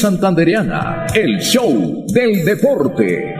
santandereana. El show del deporte.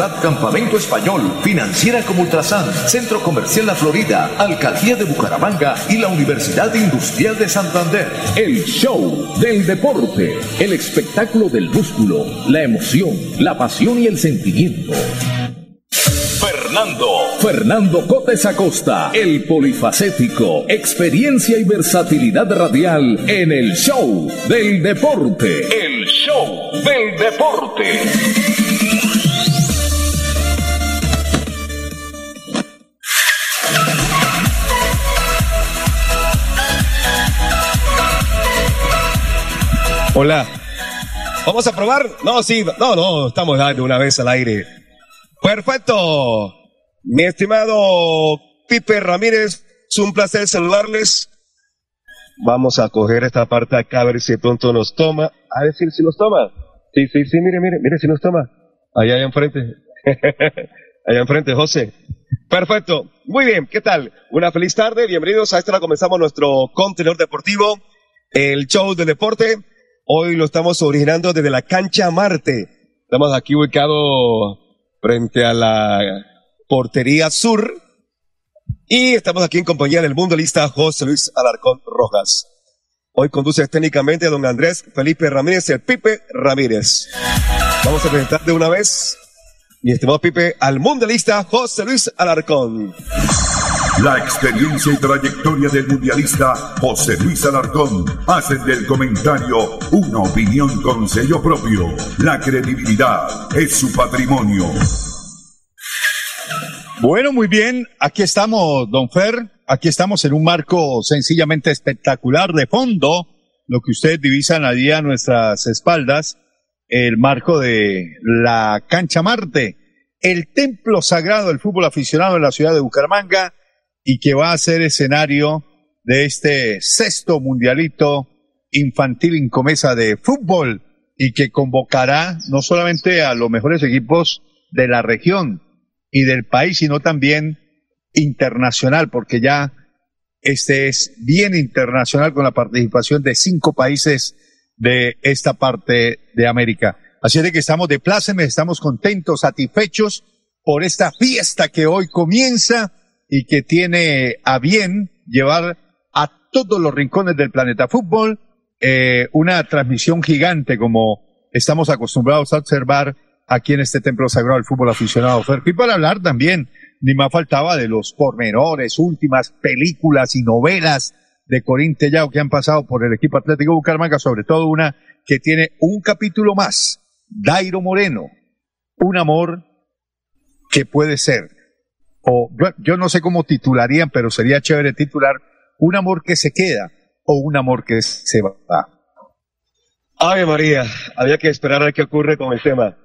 Campamento Español, Financiera como Ultrasan, Centro Comercial La Florida, Alcaldía de Bucaramanga y la Universidad Industrial de Santander. El show del deporte, el espectáculo del músculo, la emoción, la pasión y el sentimiento. Fernando. Fernando Cotes Acosta, el polifacético, experiencia y versatilidad radial en el show del deporte. El show del deporte. Hola. ¿Vamos a probar? No, sí, no, no, estamos dando una vez al aire. Perfecto. Mi estimado Pipe Ramírez, es un placer saludarles. Vamos a coger esta parte acá a ver si pronto nos toma. A ver si, si nos toma. Sí, sí, sí, mire, mire, mire si nos toma. Allá, allá enfrente. allá enfrente, José. Perfecto. Muy bien, ¿qué tal? Una feliz tarde. Bienvenidos a esta hora comenzamos nuestro contenedor deportivo, el show del deporte. Hoy lo estamos originando desde la cancha Marte. Estamos aquí ubicados frente a la portería sur. Y estamos aquí en compañía del mundialista José Luis Alarcón Rojas. Hoy conduce técnicamente don Andrés Felipe Ramírez, el Pipe Ramírez. Vamos a presentar de una vez, mi estimado Pipe, al mundialista José Luis Alarcón. La experiencia y trayectoria del mundialista José Luis Alarcón hacen del comentario una opinión con sello propio. La credibilidad es su patrimonio. Bueno, muy bien. Aquí estamos, don Fer. Aquí estamos en un marco sencillamente espectacular de fondo. Lo que ustedes divisan allí a nuestras espaldas, el marco de la cancha Marte, el templo sagrado del fútbol aficionado en la ciudad de Bucaramanga y que va a ser escenario de este sexto mundialito infantil incomesa de fútbol y que convocará no solamente a los mejores equipos de la región y del país, sino también internacional, porque ya este es bien internacional con la participación de cinco países de esta parte de América. Así es de que estamos de plácemes, estamos contentos, satisfechos por esta fiesta que hoy comienza y que tiene a bien llevar a todos los rincones del planeta fútbol eh, una transmisión gigante como estamos acostumbrados a observar aquí en este templo sagrado del fútbol aficionado. Y para hablar también, ni más faltaba de los pormenores, últimas películas y novelas de Corín Tellao que han pasado por el equipo Atlético Bucaramanga, sobre todo una que tiene un capítulo más, Dairo Moreno, un amor que puede ser, o yo no sé cómo titularían, pero sería chévere titular, un amor que se queda o un amor que se va. Ave María, había que esperar a ver qué ocurre con el tema.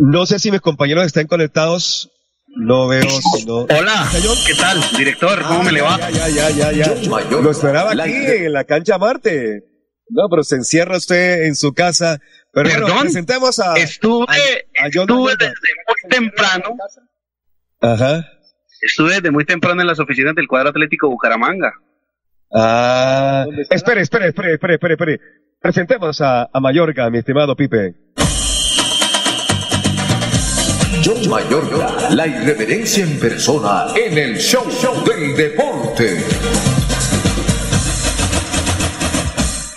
No sé si mis compañeros están conectados. No veo. No. Hola, ¿qué tal, director? ¿Cómo me le va? Ya, ya, ya, ya. Lo esperaba aquí, en la cancha Marte. No, pero se encierra usted en su casa. Pero Perdón, bueno, presentemos a. Estuve, a- a John estuve desde muy temprano. Ajá. Estuve desde muy temprano en las oficinas del cuadro atlético Bucaramanga. Ah. Espere, espere, espere, espere, espere, espere. Presentemos a, a Mallorca, mi estimado Pipe. John Mayorga, la irreverencia en persona en el show, del deporte.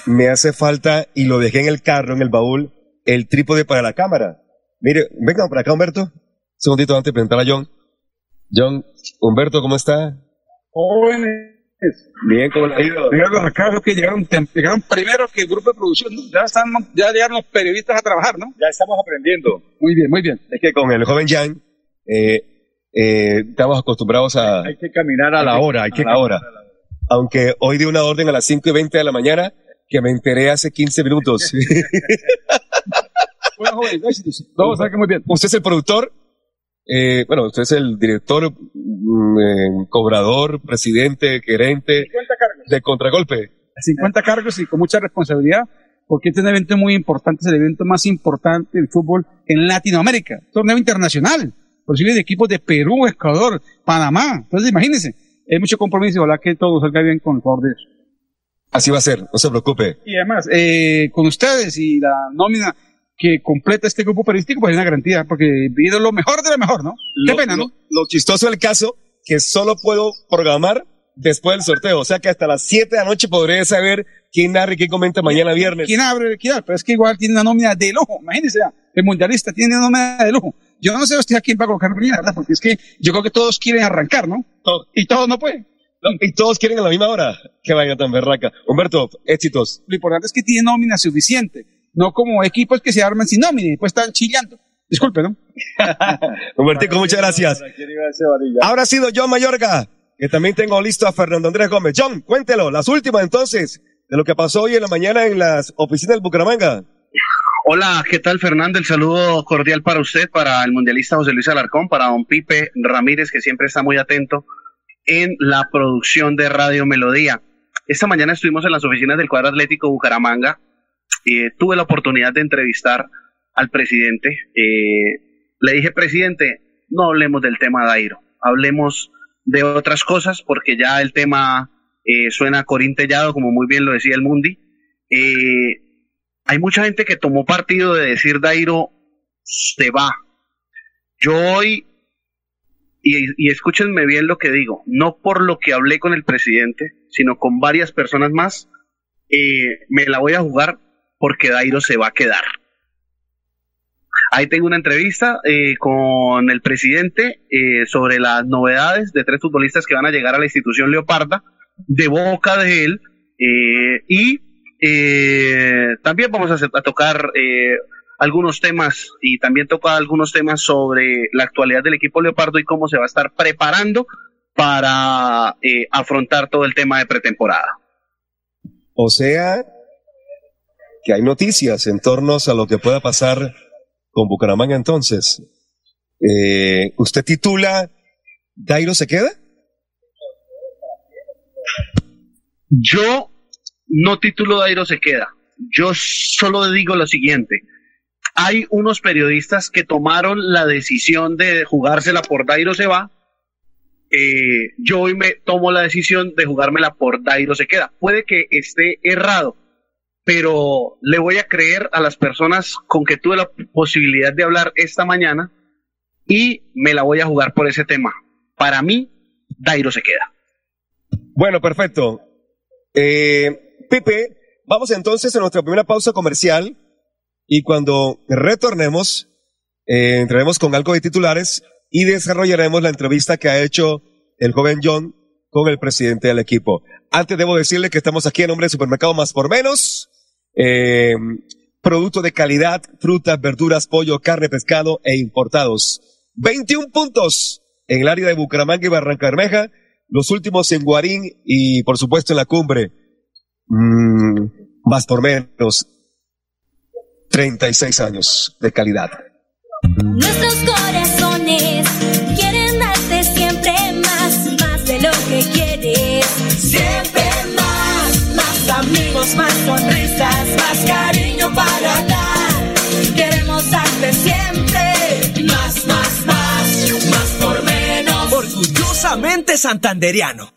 me hace falta, y lo dejé en el carro, en el baúl, el trípode para la cámara. Mire, venga para acá, Humberto. Un segundito antes de presentar a John. John, Humberto, ¿cómo está? Jóvenes. Bien, ¿cómo le ha ido? Llegaron acá, que llegaron, llegaron primero que el grupo de producción. ¿no? Ya están, ya llegaron los periodistas a trabajar, ¿no? Ya estamos aprendiendo. Muy bien, muy bien. Es que con el joven Jan, eh, eh, estamos acostumbrados a, Hay que caminar a la hora. Hay que a la hora. Aunque hoy di una orden a las 5 y 20 de la mañana que me enteré hace 15 minutos. Bueno, jóvenes, éxitos. Todos saben que muy bien. usted es el productor, eh, bueno, usted es el director, mm, eh, cobrador, presidente, gerente 50 cargos. de Contragolpe. 50 cargos y con mucha responsabilidad, porque este es un evento muy importante, es el evento más importante del fútbol en Latinoamérica, torneo internacional, posible de equipos de Perú, Ecuador, Panamá. Entonces, imagínense, hay mucho compromiso y ojalá que todo salga bien con el favor de Dios. Así va a ser, no se preocupe. Y además, eh, con ustedes y la nómina que completa este grupo periodístico, pues hay una garantía, porque viene lo mejor de lo mejor, ¿no? Qué Lo- pena, lo- ¿no? Lo chistoso del caso, que solo puedo programar después del sorteo. O sea que hasta las 7 de la noche podré saber quién narra y quién comenta mañana viernes. ¿Quién abre? ¿Quién abre? Pero es que igual tiene una nómina de lujo, imagínense ya, el mundialista tiene una nómina de lujo. Yo no sé usted a quién va a colocar mañana, ¿verdad? Porque es que yo creo que todos quieren arrancar, ¿no? Y todos no pueden. no, y todos quieren a la misma hora. Qué vaina tan berraca. Humberto, éxitos. Lo importante es que tiene nómina suficiente, no como equipos que se arman sin nómina y después están chillando. Disculpe, ¿no? Humbertico, muchas gracias. Ahora ha sido John Mayorga, que también tengo listo a Fernando Andrés Gómez. John, cuéntelo, las últimas entonces, de lo que pasó hoy en la mañana en las oficinas del Bucaramanga. Hola, ¿qué tal Fernando? El saludo cordial para usted, para el mundialista José Luis Alarcón, para don Pipe Ramírez, que siempre está muy atento en la producción de Radio Melodía. Esta mañana estuvimos en las oficinas del cuadro atlético Bucaramanga. Eh, tuve la oportunidad de entrevistar al presidente. Eh, le dije, presidente, no hablemos del tema Dairo, hablemos de otras cosas, porque ya el tema eh, suena corintellado, como muy bien lo decía el Mundi. Hay mucha gente que tomó partido de decir Dairo se va. Yo hoy, y, escúchenme bien lo que digo, no por lo que hablé con el presidente, sino con varias personas más, me la voy a jugar porque Dairo se va a quedar. Ahí tengo una entrevista eh, con el presidente eh, sobre las novedades de tres futbolistas que van a llegar a la institución Leoparda, de boca de él, eh, y eh, también vamos a, a tocar eh, algunos temas y también toca algunos temas sobre la actualidad del equipo Leopardo y cómo se va a estar preparando para afrontar todo el tema de pretemporada. O sea, que hay noticias en torno a lo que pueda pasar con Bucaramanga entonces. Eh, ¿Usted titula Dairo se queda? Yo no titulo Dairo se queda. Yo solo digo lo siguiente. Hay unos periodistas que tomaron la decisión de jugársela por Dairo se va. Eh, yo hoy me tomo la decisión de jugármela por Dairo se queda. Puede que esté errado, pero le voy a creer a las personas con que tuve la posibilidad de hablar esta mañana y me la voy a jugar por ese tema. Para mí, Dairo se queda. Bueno, perfecto. Eh, Pipe, vamos entonces a nuestra primera pausa comercial y cuando retornemos, eh, entraremos con algo de titulares y desarrollaremos la entrevista que ha hecho el joven John con el presidente del equipo. Antes debo decirle que estamos aquí en nombre de Supermercado Más por Menos. Eh, producto de calidad, frutas, verduras, pollo, carne, pescado e importados. 21 puntos en el área de Bucaramanga y Barranca Bermeja, los últimos en Guarín y por supuesto en la cumbre. Mm, más por menos. 36 años de calidad. Nuestros corazones más sonrisas, más cariño para dar. Queremos darte siempre más, más, más, más por menos. Orgullosamente santanderiano.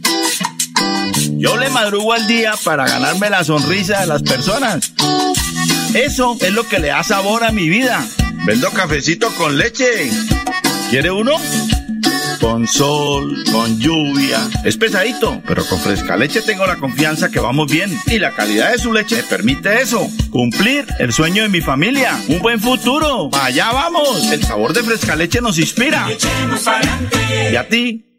Yo le madrugo al día para ganarme la sonrisa de las personas. Eso es lo que le da sabor a mi vida. Vendo cafecito con leche. ¿Quiere uno? Con sol, con lluvia. Es pesadito, pero con fresca leche tengo la confianza que vamos bien. Y la calidad de su leche me permite eso. Cumplir el sueño de mi familia. Un buen futuro. Allá vamos. El sabor de fresca leche nos inspira. ¿Y a ti?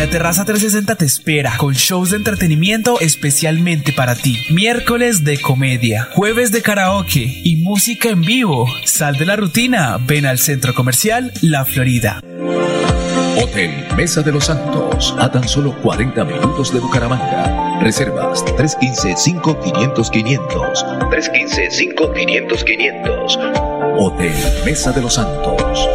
La Terraza 360 te espera con shows de entretenimiento especialmente para ti. Miércoles de comedia, jueves de karaoke y música en vivo. Sal de la rutina, ven al centro comercial La Florida. Hotel Mesa de los Santos, a tan solo 40 minutos de Bucaramanga. Reservas 315-5500-500. 315-5500-500. Hotel Mesa de los Santos.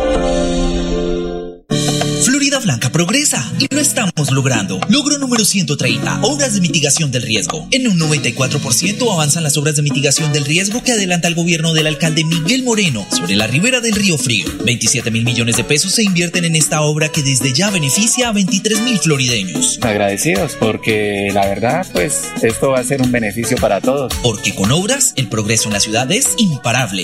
Blanca progresa y lo estamos logrando. Logro número 130, obras de mitigación del riesgo. En un 94% avanzan las obras de mitigación del riesgo que adelanta el gobierno del alcalde Miguel Moreno sobre la ribera del río Frío. 27 mil millones de pesos se invierten en esta obra que desde ya beneficia a 23 mil florideños. Agradecidos porque la verdad, pues esto va a ser un beneficio para todos. Porque con obras, el progreso en la ciudad es imparable.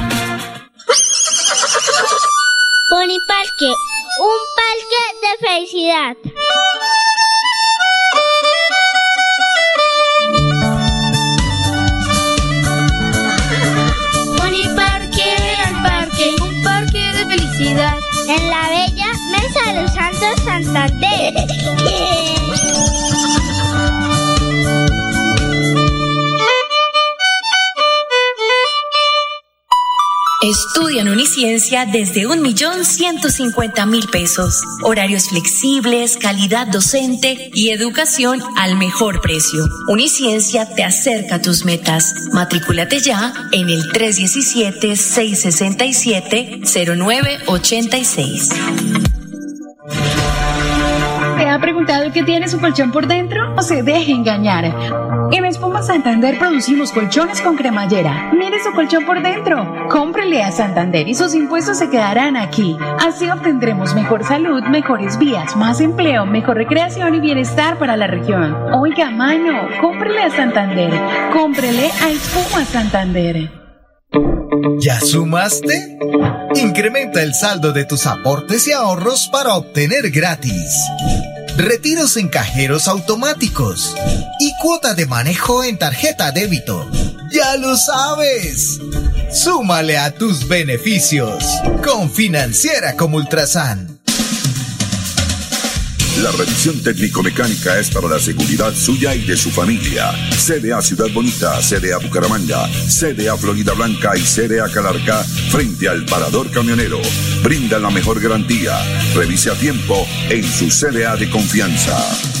Parque, un parque de felicidad. Parque, al parque, un parque de felicidad. En la bella Mesa de los Santos Santander. Estudia en Uniciencia desde un millón ciento cincuenta mil pesos. Horarios flexibles, calidad docente y educación al mejor precio. Uniciencia te acerca a tus metas. Matrículate ya en el 317-667-0986. ¿Te ha preguntado qué tiene su colchón por dentro? No se deje engañar. En Espuma Santander producimos colchones con cremallera. Mire su colchón por dentro. Cómprele a Santander y sus impuestos se quedarán aquí. Así obtendremos mejor salud, mejores vías, más empleo, mejor recreación y bienestar para la región. Oiga, mano, cómprele a Santander. Cómprele a Espuma Santander. ¿Ya sumaste? Incrementa el saldo de tus aportes y ahorros para obtener gratis. Retiros en cajeros automáticos y cuota de manejo en tarjeta débito. ¡Ya lo sabes! Súmale a tus beneficios con Financiera como Ultrasan. La revisión técnico-mecánica es para la seguridad suya y de su familia. CDA Ciudad Bonita, CDA Bucaramanga, CDA Florida Blanca y CDA Calarca frente al parador camionero. Brinda la mejor garantía. Revise a tiempo en su CDA de confianza.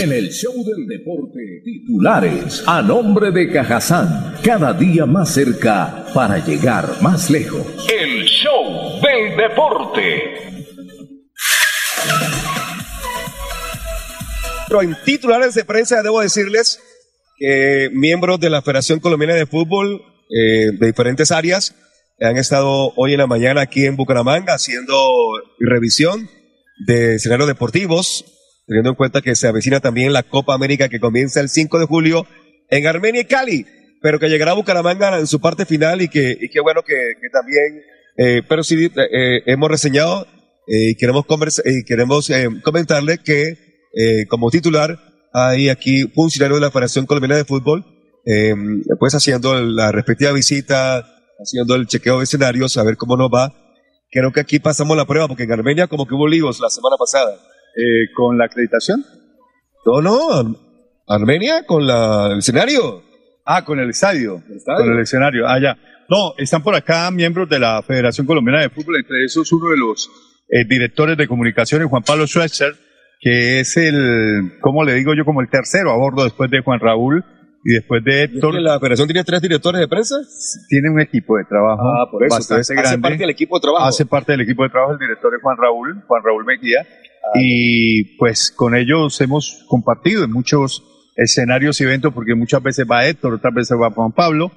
En el show del deporte, titulares a nombre de Cajazán, cada día más cerca para llegar más lejos. El show del deporte. Pero en titulares de prensa debo decirles que miembros de la Federación Colombiana de Fútbol eh, de diferentes áreas han estado hoy en la mañana aquí en Bucaramanga haciendo revisión de escenarios deportivos, teniendo en cuenta que se avecina también la Copa América que comienza el 5 de julio en Armenia y Cali, pero que llegará a Bucaramanga en su parte final y que, y qué bueno que, que también, eh, pero sí eh, eh, hemos reseñado eh, y queremos, conversa- y queremos eh, comentarle que eh, como titular hay aquí funcionario de la Federación Colombiana de Fútbol, eh, pues haciendo la respectiva visita, haciendo el chequeo de escenarios, a ver cómo nos va. Creo que aquí pasamos la prueba, porque en Armenia como que hubo líos la semana pasada. Eh, ¿Con la acreditación? No, no, Ar- Armenia con la, el escenario. Ah, con el estadio. estadio. Con el escenario. Ah, ya. No, están por acá miembros de la Federación Colombiana de Fútbol, entre esos uno de los eh, directores de comunicaciones, Juan Pablo Schweitzer, que es el, ¿cómo le digo yo? Como el tercero a bordo después de Juan Raúl y después de Héctor. ¿La federación tiene tres directores de prensa? Tiene un equipo de trabajo Ah, por eso, bastante hace grande. parte del equipo de trabajo. Hace parte del equipo de trabajo el director de Juan Raúl, Juan Raúl Mejía. Y pues con ellos hemos compartido en muchos escenarios y eventos, porque muchas veces va Héctor, otras veces va Juan Pablo,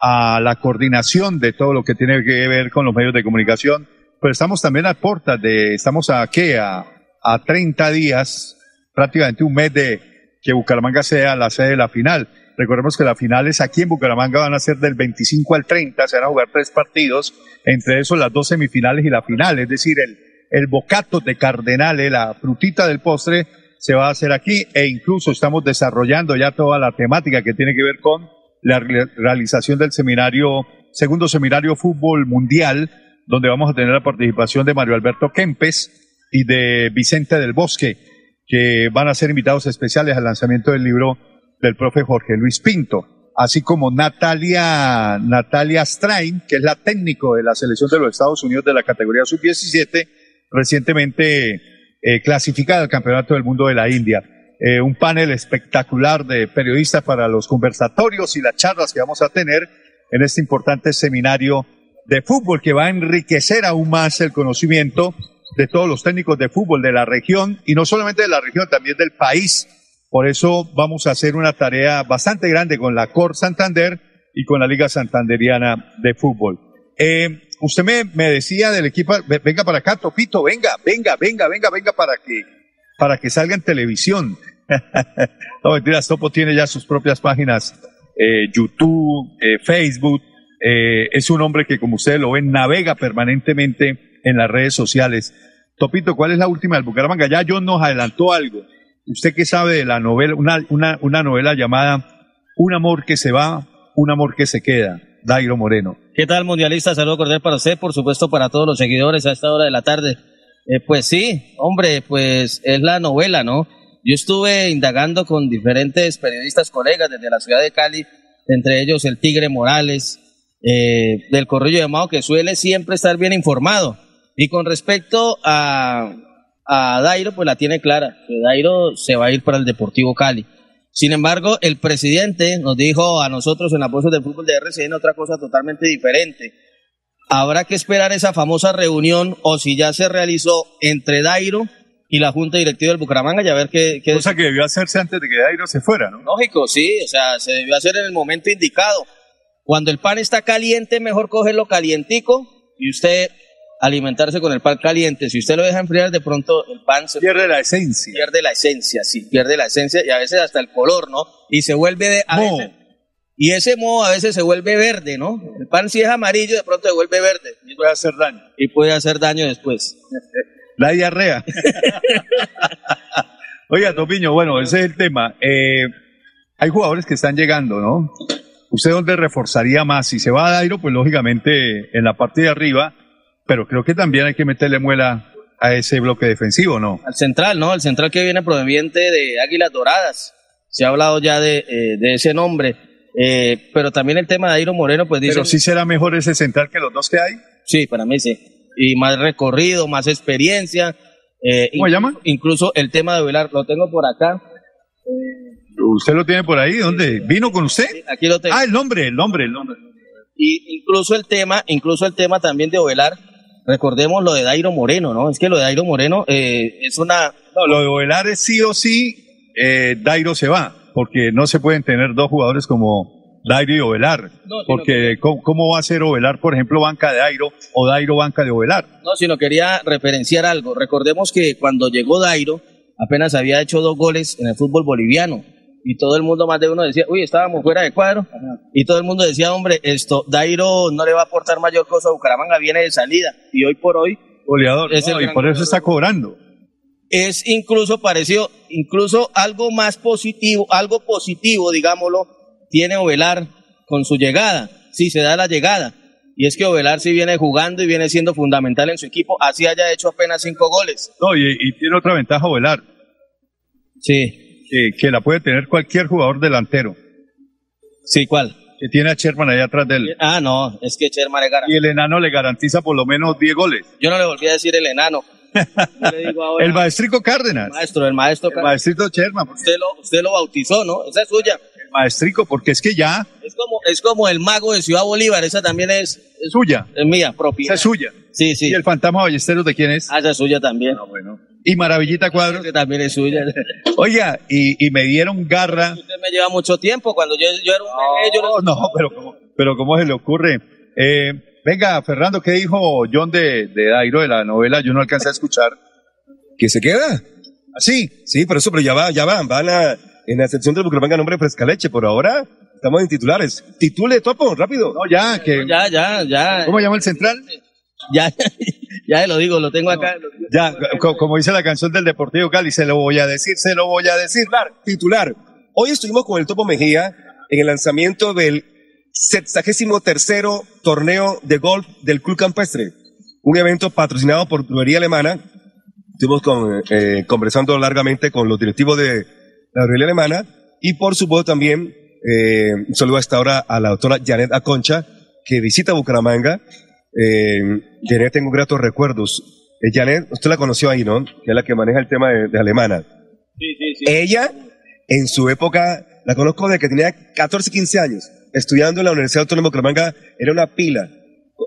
a la coordinación de todo lo que tiene que ver con los medios de comunicación. Pero estamos también a puertas de, estamos a qué, a, a 30 días, prácticamente un mes de que Bucaramanga sea la sede de la final. Recordemos que las finales aquí en Bucaramanga van a ser del 25 al 30, se van a jugar tres partidos, entre esos las dos semifinales y la final, es decir, el, el bocato de Cardenales, la frutita del postre, se va a hacer aquí e incluso estamos desarrollando ya toda la temática que tiene que ver con la re- realización del seminario, segundo seminario fútbol mundial, donde vamos a tener la participación de Mario Alberto Kempes y de Vicente del Bosque, que van a ser invitados especiales al lanzamiento del libro del profe Jorge Luis Pinto, así como Natalia, Natalia Strain, que es la técnico de la selección de los Estados Unidos de la categoría sub-17, recientemente eh, clasificada al Campeonato del Mundo de la India. Eh, un panel espectacular de periodistas para los conversatorios y las charlas que vamos a tener en este importante seminario de fútbol que va a enriquecer aún más el conocimiento de todos los técnicos de fútbol de la región y no solamente de la región, también del país. Por eso vamos a hacer una tarea bastante grande con la Cor Santander y con la Liga Santanderiana de Fútbol. Eh, usted me, decía del equipo, ve- venga para acá, Topito, venga, venga, venga, venga, venga para que, para que salga en televisión. no mentiras, Topo tiene ya sus propias páginas, eh, YouTube, eh, Facebook. Eh, es un hombre que, como ustedes lo ven, navega permanentemente en las redes sociales. Topito, ¿cuál es la última del Bucaramanga? Ya John nos adelantó algo. ¿Usted qué sabe de la novela? Una, una, una novela llamada Un amor que se va, un amor que se queda. Dairo Moreno. ¿Qué tal, mundialista? Saludo cordial para usted, por supuesto, para todos los seguidores a esta hora de la tarde. Eh, pues sí, hombre, pues es la novela, ¿no? Yo estuve indagando con diferentes periodistas colegas desde la ciudad de Cali, entre ellos el Tigre Morales, eh, del Corrillo de Mao, que suele siempre estar bien informado. Y con respecto a, a Dairo, pues la tiene clara, que Dairo se va a ir para el Deportivo Cali. Sin embargo, el presidente nos dijo a nosotros en la voz del fútbol de RCN otra cosa totalmente diferente. Habrá que esperar esa famosa reunión o si ya se realizó entre Dairo y la Junta Directiva del Bucaramanga y a ver qué... qué Cosa que debió hacerse antes de que Dairo se fuera, ¿no? Lógico, sí, o sea, se debió hacer en el momento indicado. Cuando el pan está caliente, mejor cogerlo calientico y usted alimentarse con el pan caliente. Si usted lo deja enfriar, de pronto el pan se pierde la esencia. Pierde la esencia, sí, pierde la esencia y a veces hasta el color, ¿no? Y se vuelve de a veces- y ese moho a veces se vuelve verde, ¿no? El pan si es amarillo, de pronto se vuelve verde. Y puede hacer daño. Y puede hacer daño después. La diarrea. Oiga, Topiño, bueno, ese es el tema. Eh, hay jugadores que están llegando, ¿no? ¿Usted dónde reforzaría más? Si se va a Dairo, pues lógicamente en la parte de arriba, pero creo que también hay que meterle muela a ese bloque defensivo, ¿no? Al central, ¿no? El central que viene proveniente de Águilas Doradas. Se ha hablado ya de, eh, de ese nombre. Eh, pero también el tema de Airo Moreno, pues dice. Pero sí será mejor ese central que los dos que hay. Sí, para mí sí. Y más recorrido, más experiencia. Eh, ¿Cómo se llama? Incluso el tema de velar, lo tengo por acá. ¿Usted lo tiene por ahí? ¿Dónde? ¿Vino con usted? Aquí lo tengo. Ah, el nombre, el nombre, el nombre. Y incluso el tema, incluso el tema también de Ovelar, recordemos lo de Dairo Moreno, ¿no? Es que lo de Dairo Moreno eh, es una... No, lo de Ovelar es sí o sí, eh, Dairo se va, porque no se pueden tener dos jugadores como Dairo y Ovelar, porque ¿cómo, cómo va a ser Ovelar, por ejemplo, banca de Dairo o Dairo banca de Ovelar? No, sino quería referenciar algo. Recordemos que cuando llegó Dairo, apenas había hecho dos goles en el fútbol boliviano. Y todo el mundo, más de uno, decía, uy, estábamos fuera de cuadro. Y todo el mundo decía, hombre, esto, Dairo no le va a aportar mayor cosa a Bucaramanga, viene de salida. Y hoy por hoy, Goleador, Es el no, y por eso está cobrando. es incluso parecido, incluso algo más positivo, algo positivo, digámoslo, tiene Ovelar con su llegada, si se da la llegada. Y es que Ovelar sí viene jugando y viene siendo fundamental en su equipo, así haya hecho apenas cinco goles. No, y, y tiene otra ventaja Ovelar. Sí. Que, que la puede tener cualquier jugador delantero. Sí, ¿cuál? Que tiene a Sherman allá atrás de él. Ah, no, es que Sherman le garantiza. Y el enano le garantiza por lo menos 10 goles. Yo no le volví a decir el enano. Yo le digo ahora, El maestrico Cárdenas. maestro, el maestro. El maestrito Sherman. Usted lo, usted lo bautizó, ¿no? Esa es suya. El maestrico, porque es que ya Es como, es como el mago de Ciudad Bolívar, esa también es, es suya. es mía, propia. Esa es suya. Sí, sí. ¿Y el fantasma Ballesteros de quién es? Ah, esa es suya también. Y Maravillita Cuadros. Que también es suya. Oiga, y, y me dieron garra. Usted me lleva mucho tiempo. Cuando yo, yo era un bebé, yo No, no, pero ¿cómo, pero ¿cómo se le ocurre? Eh, venga, Fernando, ¿qué dijo John de, de Dairo de la novela? Yo no alcancé a escuchar. ¿Que se queda? ¿Así? Sí, pero eso, pero ya va, ya van, van a, en la sección del Bucaramanga nombre Frescaleche, por ahora estamos en titulares. Titule, Topo, rápido. No, ya, que. Ya, ya, ya. ¿Cómo llama el central? Ya, ya lo digo, lo tengo acá. Ya, co- como dice la canción del Deportivo Cali, se lo voy a decir, se lo voy a decir. Titular. Hoy estuvimos con el Topo Mejía en el lanzamiento del 73 torneo de golf del Club Campestre, un evento patrocinado por Brewería Alemana. Estuvimos con, eh, conversando largamente con los directivos de la Brewería Alemana y por supuesto también eh, un saludo a esta hora a la doctora Janet Aconcha que visita Bucaramanga. Eh, Janet, tengo gratos recuerdos. Eh, Janet, usted la conoció ahí, ¿no? Que es la que maneja el tema de, de Alemana. Sí, sí, sí. Ella, en su época, la conozco desde que tenía 14, 15 años, estudiando en la Universidad Autónoma de Bucaramanga, era una pila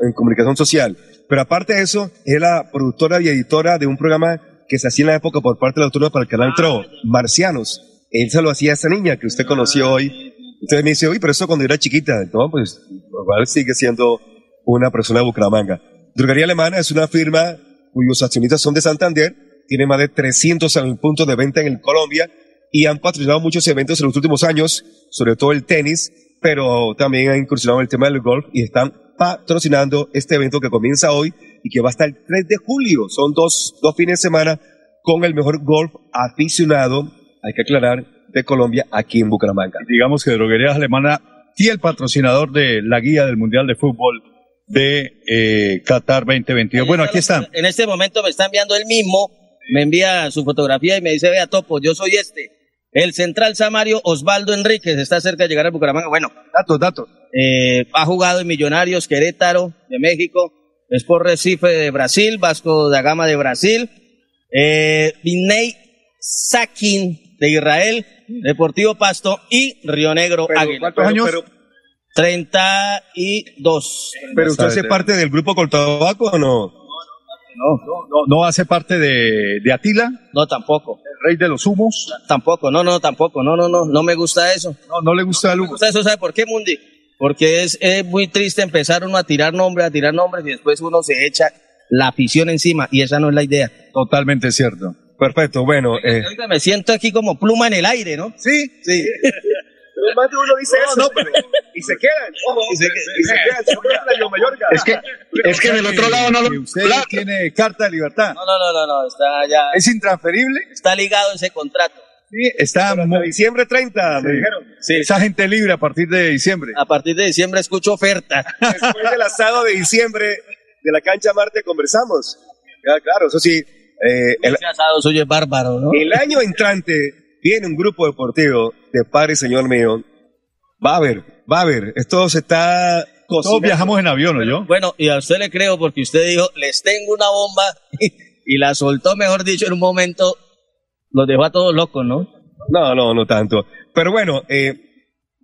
en comunicación social. Pero aparte de eso, era la productora y editora de un programa que se hacía en la época por parte de la Autónoma para el canal TRO, Marcianos. Él se lo hacía a esa niña que usted conoció hoy. Entonces me dice, oye, pero eso cuando era chiquita, no, pues igual sigue siendo una persona de Bucaramanga. Droguería Alemana es una firma cuyos accionistas son de Santander, tiene más de 300 puntos de venta en Colombia y han patrocinado muchos eventos en los últimos años, sobre todo el tenis, pero también han incursionado en el tema del golf y están patrocinando este evento que comienza hoy y que va hasta el 3 de julio. Son dos, dos fines de semana con el mejor golf aficionado, hay que aclarar, de Colombia aquí en Bucaramanga. Digamos que Droguerías Alemana y el patrocinador de la guía del Mundial de Fútbol de eh, Qatar 2022. Bueno, aquí están. En este momento me está enviando él mismo, me envía su fotografía y me dice, vea Topo, yo soy este. El central Samario Osvaldo Enríquez está cerca de llegar a Bucaramanga. Bueno, datos, datos. Eh, ha jugado en Millonarios, Querétaro de México, Sport Recife de Brasil, Vasco da Gama de Brasil, eh, Vinay Sakin de Israel, Deportivo Pasto y Río Negro Águila. ¿Cuántos años? 32. Pero usted hace parte del grupo Coltabaco o no? No, no, no hace parte de, de Atila, No, tampoco. el rey de los humos. Tampoco, no, no, tampoco, no, no, no, no me gusta eso. No, no le gusta el Me humo. gusta eso, ¿sabe por qué, Mundi? Porque es, es muy triste empezar uno a tirar nombres, a tirar nombres y después uno se echa la afición encima y esa no es la idea. Totalmente cierto. Perfecto, bueno. Eh, Oiga, me siento aquí como pluma en el aire, ¿no? Sí, Sí. Más de uno dice eso. No, pero, y se quedan. Ojo, Y se- y se quedan. Mallorca. Es que, es que del otro lado no lo. Usted tiene carta de libertad. No, no, no, no, no, está ya, Es intransferible. está ligado ese contrato. Sí, está. Hasta diciembre 30, me dijeron. Sí. Esa gente libre a partir de diciembre. A partir de diciembre escucho oferta. Después del asado de diciembre de la cancha Marte conversamos. Ya, claro, eso sí. eh, el, asado suyo es bárbaro, ¿no? el año entrante viene un grupo deportivo de padre y señor mío. Va a haber, va a haber. Esto se está Todos cocinando. viajamos en avión, ¿o yo? Bueno, y a usted le creo porque usted dijo, les tengo una bomba y la soltó, mejor dicho, en un momento, los dejó a todos locos, ¿no? No, no, no tanto. Pero bueno, eh,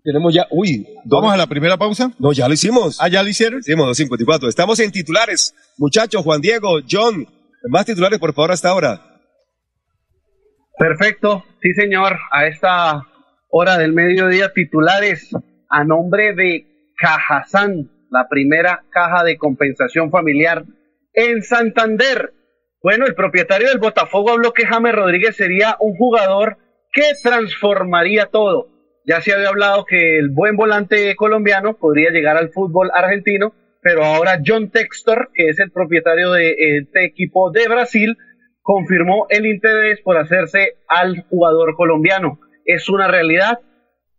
tenemos ya, uy, ¿Vamos a la primera pausa? No, ya lo hicimos. ¿Ah, ya lo hicieron? Hicimos 254. Estamos en titulares. Muchachos, Juan Diego, John, más titulares, por favor, hasta ahora. Perfecto, sí señor, a esta hora del mediodía titulares a nombre de Cajazán, la primera caja de compensación familiar en Santander. Bueno, el propietario del Botafogo habló que James Rodríguez sería un jugador que transformaría todo. Ya se había hablado que el buen volante colombiano podría llegar al fútbol argentino, pero ahora John Textor, que es el propietario de este equipo de Brasil, confirmó el interés por hacerse al jugador colombiano. Es una realidad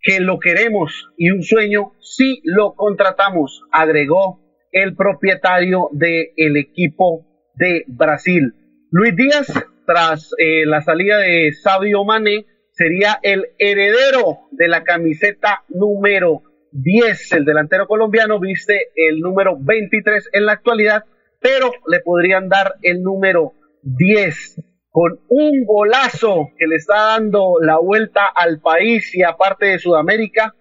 que lo queremos y un sueño si lo contratamos, agregó el propietario del equipo de Brasil. Luis Díaz, tras eh, la salida de Sabio Mane, sería el heredero de la camiseta número 10. El delantero colombiano viste el número 23 en la actualidad, pero le podrían dar el número 10 con un golazo que le está dando la vuelta al país y aparte de Sudamérica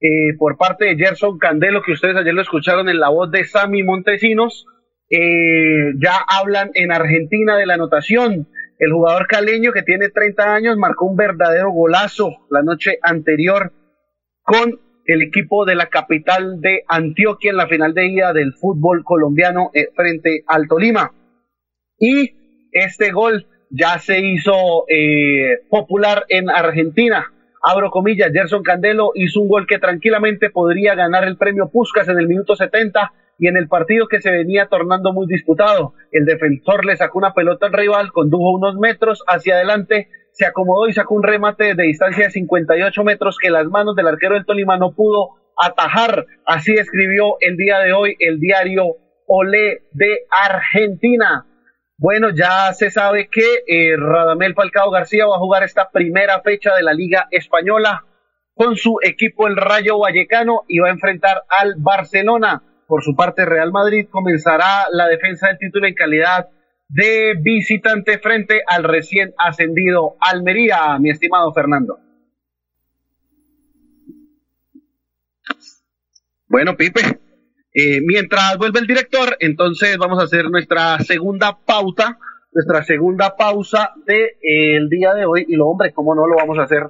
eh, por parte de Gerson Candelo, que ustedes ayer lo escucharon en la voz de Sammy Montesinos. Eh, ya hablan en Argentina de la anotación. El jugador caleño que tiene 30 años marcó un verdadero golazo la noche anterior con el equipo de la capital de Antioquia en la final de ida del fútbol colombiano eh, frente al Tolima. Y este gol ya se hizo eh, popular en Argentina. Abro comillas, Gerson Candelo hizo un gol que tranquilamente podría ganar el premio Puskas en el minuto 70 y en el partido que se venía tornando muy disputado. El defensor le sacó una pelota al rival, condujo unos metros hacia adelante, se acomodó y sacó un remate de distancia de 58 metros que las manos del arquero del Tolima no pudo atajar. Así escribió el día de hoy el diario Olé de Argentina. Bueno, ya se sabe que eh, Radamel Falcao García va a jugar esta primera fecha de la Liga Española con su equipo el Rayo Vallecano y va a enfrentar al Barcelona. Por su parte, Real Madrid comenzará la defensa del título en calidad de visitante frente al recién ascendido Almería, mi estimado Fernando. Bueno, Pipe, eh, mientras vuelve el director, entonces vamos a hacer nuestra segunda pauta, nuestra segunda pausa del el día de hoy. Y lo, hombre, ¿cómo no lo vamos a hacer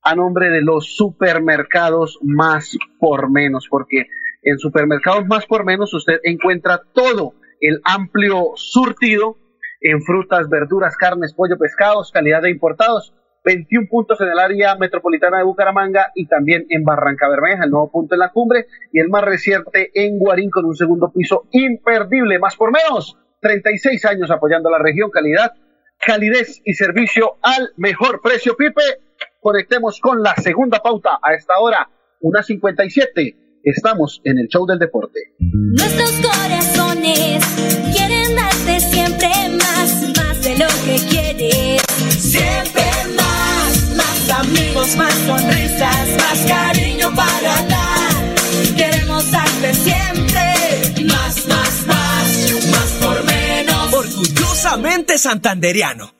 a nombre de los supermercados más por menos? Porque en supermercados más por menos usted encuentra todo el amplio surtido en frutas, verduras, carnes, pollo, pescados, calidad de importados. 21 puntos en el área metropolitana de Bucaramanga y también en Barranca Bermeja, el nuevo punto en la cumbre y el más reciente en Guarín con un segundo piso imperdible, más por menos. 36 años apoyando a la región, calidad, calidez y servicio al mejor precio. Pipe, conectemos con la segunda pauta a esta hora, una 57. Estamos en el show del deporte. Nuestros corazones quieren darte siempre más, más de lo que quieres. Siempre amigos, más sonrisas, más cariño para dar. Queremos darte siempre más, más, más, más por menos. Orgullosamente santanderiano.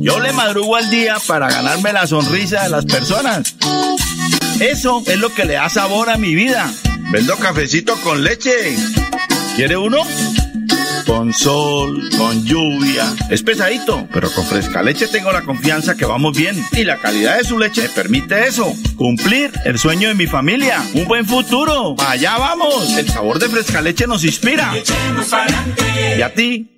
Yo le madrugo al día para ganarme la sonrisa de las personas. Eso es lo que le da sabor a mi vida. Vendo cafecito con leche. ¿Quiere uno? Con sol, con lluvia. Es pesadito, pero con fresca leche tengo la confianza que vamos bien. Y la calidad de su leche me permite eso. Cumplir el sueño de mi familia. Un buen futuro. Allá vamos. El sabor de fresca leche nos inspira. ¿Y a ti?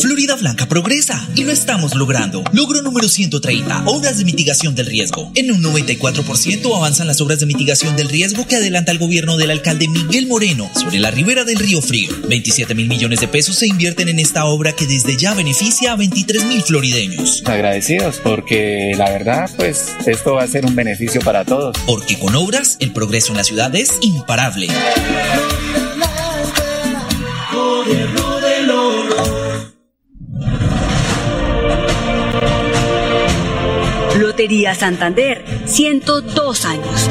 Florida Blanca progresa y lo estamos logrando. Logro número 130, obras de mitigación del riesgo. En un 94% avanzan las obras de mitigación del riesgo que adelanta el gobierno del alcalde Miguel Moreno sobre la ribera del río Frío. 27 mil millones de pesos se invierten en esta obra que desde ya beneficia a 23 mil florideños. Agradecidos porque la verdad, pues esto va a ser un beneficio para todos. Porque con obras, el progreso en la ciudad es imparable. Santander, 102 años.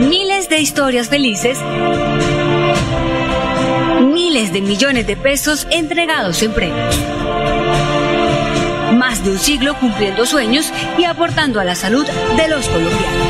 Miles de historias felices. Miles de millones de pesos entregados en premios. Más de un siglo cumpliendo sueños y aportando a la salud de los colombianos.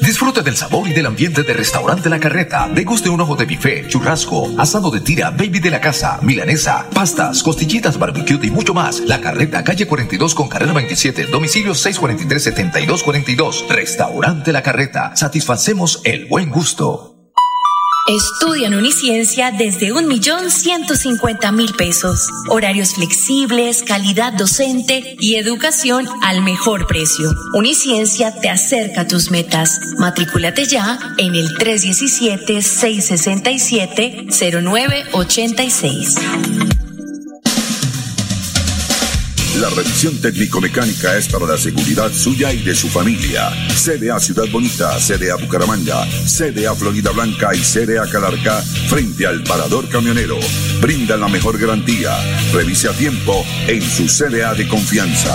Disfrute del sabor y del ambiente de Restaurante La Carreta. Deguste un ojo de bife, churrasco, asado de tira, baby de la casa, milanesa, pastas, costillitas, barbecue y mucho más. La Carreta, calle 42 con carrera 27, domicilio 643-7242. Restaurante La Carreta. Satisfacemos el buen gusto. Estudia en Uniciencia desde un millón ciento cincuenta mil pesos. Horarios flexibles, calidad docente y educación al mejor precio. Uniciencia te acerca a tus metas. Matrículate ya en el 317-667-0986. La revisión técnico-mecánica es para la seguridad suya y de su familia. CDA Ciudad Bonita, CDA Bucaramanga, CDA Florida Blanca y CDA Calarca frente al parador camionero. Brinda la mejor garantía. Revise a tiempo en su CDA de confianza.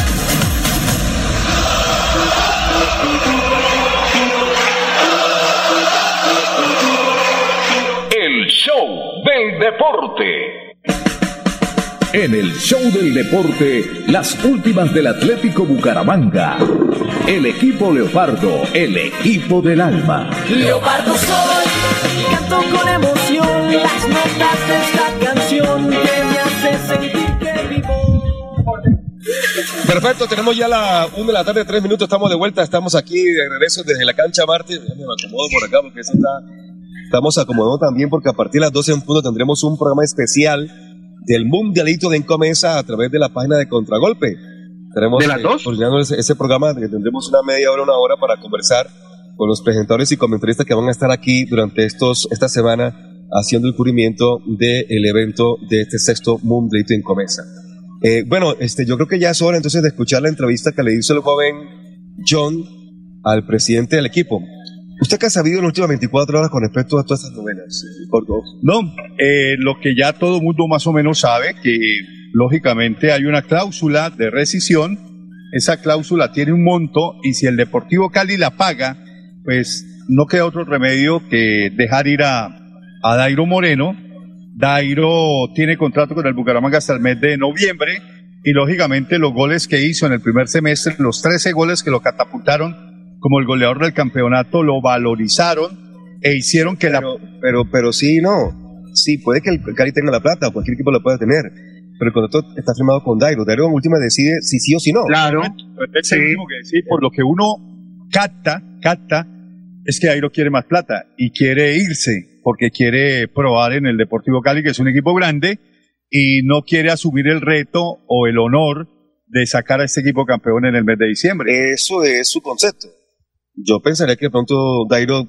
Del deporte. En el show del deporte, las últimas del Atlético Bucaramanga. El equipo Leopardo, el equipo del alma. Leopardo soy, canto con emoción las notas de esta canción que me hace sentir que vivo. Perfecto, tenemos ya la 1 de la tarde, 3 minutos, estamos de vuelta, estamos aquí de regreso desde la cancha Marte. Me acomodo por acá porque eso está. Estamos acomodando también porque a partir de las 12 en punto tendremos un programa especial del Mundialito de Encomesa a través de la página de Contragolpe. Tenemos, ¿De las dos? coordinando ese, ese programa tendremos una media hora, una hora para conversar con los presentadores y comentaristas que van a estar aquí durante estos, esta semana haciendo el cubrimiento del evento de este sexto Mundialito de Encomesa. Eh, bueno, este, yo creo que ya es hora entonces de escuchar la entrevista que le hizo el joven John al presidente del equipo. ¿Usted qué ha sabido en las últimas 24 horas con respecto a todas estas novelas? No, eh, lo que ya todo mundo más o menos sabe, que lógicamente hay una cláusula de rescisión, esa cláusula tiene un monto y si el Deportivo Cali la paga, pues no queda otro remedio que dejar ir a, a Dairo Moreno. Dairo tiene contrato con el Bucaramanga hasta el mes de noviembre y lógicamente los goles que hizo en el primer semestre, los 13 goles que lo catapultaron como el goleador del campeonato, lo valorizaron e hicieron que pero, la... Pero, pero sí, no. Sí, puede que el Cali tenga la plata o cualquier equipo lo pueda tener, pero el contrato está firmado con Dairo. Dairo en última decide si sí o si no. Claro. Es sí. que decir, por lo que uno capta, capta, es que Dairo quiere más plata y quiere irse porque quiere probar en el Deportivo Cali, que es un equipo grande, y no quiere asumir el reto o el honor de sacar a este equipo campeón en el mes de diciembre. Eso es su concepto. Yo pensaría que de pronto Dairo,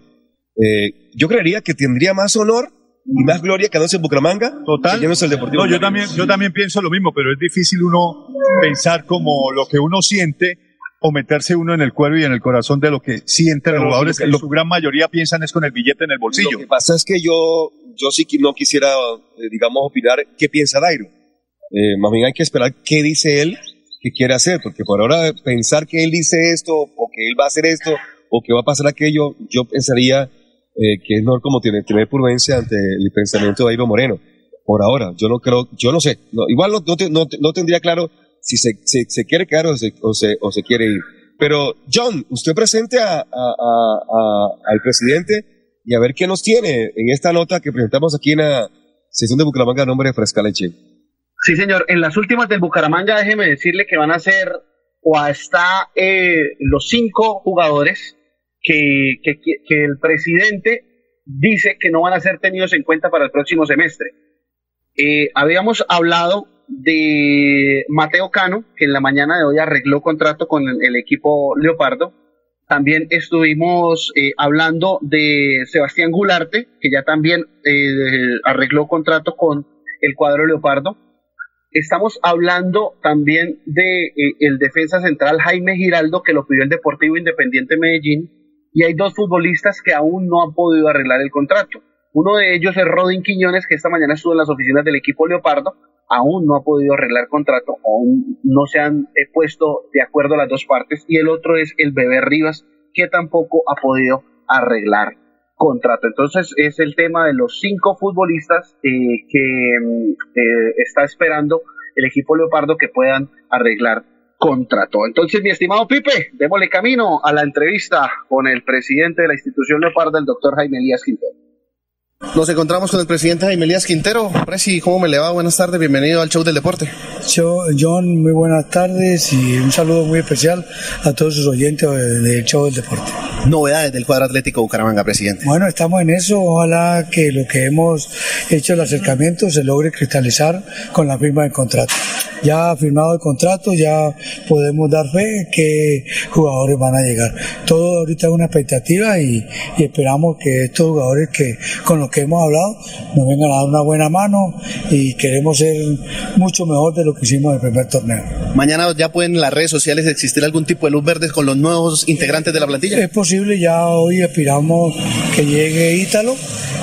eh, yo creería que tendría más honor y más gloria que en Bucaramanga. Total. Que el Deportivo no, yo también, yo también pienso lo mismo, pero es difícil uno pensar como lo que uno siente o meterse uno en el cuero y en el corazón de lo que sienten los jugadores, que, su gran mayoría piensan es con el billete en el bolsillo. Lo que pasa es que yo, yo sí que no quisiera, eh, digamos, opinar qué piensa Dairo. Eh, más bien hay que esperar qué dice él que quiere hacer, porque por ahora pensar que él dice esto, o que él va a hacer esto, o que va a pasar aquello, yo pensaría eh, que es mejor como tener, tener prudencia ante el pensamiento de Dairo Moreno. Por ahora, yo no creo, yo no sé, no, igual no, no, no tendría claro si se, se, se quiere quedar o se, o, se, o se quiere ir. Pero, John, usted presente a, a, a, al presidente y a ver qué nos tiene en esta nota que presentamos aquí en la sesión de Bucaramanga a nombre de Fresca Leche. Sí, señor. En las últimas del Bucaramanga, déjeme decirle que van a ser o hasta eh, los cinco jugadores que, el presidente dice que no van a ser tenidos en cuenta para el próximo semestre. Eh, habíamos hablado de Mateo Cano, que en la mañana de hoy arregló contrato con el equipo Leopardo. También estuvimos eh, hablando de Sebastián Gularte, que ya también eh, arregló contrato con el cuadro Leopardo. Estamos hablando también de eh, el defensa central Jaime Giraldo, que lo pidió el Deportivo Independiente Medellín. Y hay dos futbolistas que aún no han podido arreglar el contrato. Uno de ellos es Rodin Quiñones, que esta mañana estuvo en las oficinas del equipo Leopardo, aún no ha podido arreglar contrato, aún no se han eh, puesto de acuerdo las dos partes, y el otro es el Bebé Rivas, que tampoco ha podido arreglar contrato. Entonces es el tema de los cinco futbolistas eh, que mm, eh, está esperando el equipo Leopardo que puedan arreglar contrato. Entonces, mi estimado Pipe, démosle camino a la entrevista con el presidente de la institución Leopardo, el doctor Jaime Elías Quintero. Nos encontramos con el presidente Jaime Elías Quintero. Presi, ¿cómo me le va? Buenas tardes, bienvenido al show del deporte. John, muy buenas tardes y un saludo muy especial a todos sus oyentes del show del deporte. Novedades del cuadro atlético Bucaramanga, presidente. Bueno, estamos en eso. Ojalá que lo que hemos hecho el acercamiento se logre cristalizar con la firma del contrato. Ya firmado el contrato, ya podemos dar fe que jugadores van a llegar. Todo ahorita es una expectativa y, y esperamos que estos jugadores que con los que hemos hablado nos vengan a dar una buena mano y queremos ser mucho mejor de lo que hicimos en el primer torneo. Mañana ya pueden en las redes sociales existir algún tipo de luz verde con los nuevos integrantes de la plantilla. Es posible, ya hoy aspiramos que llegue Ítalo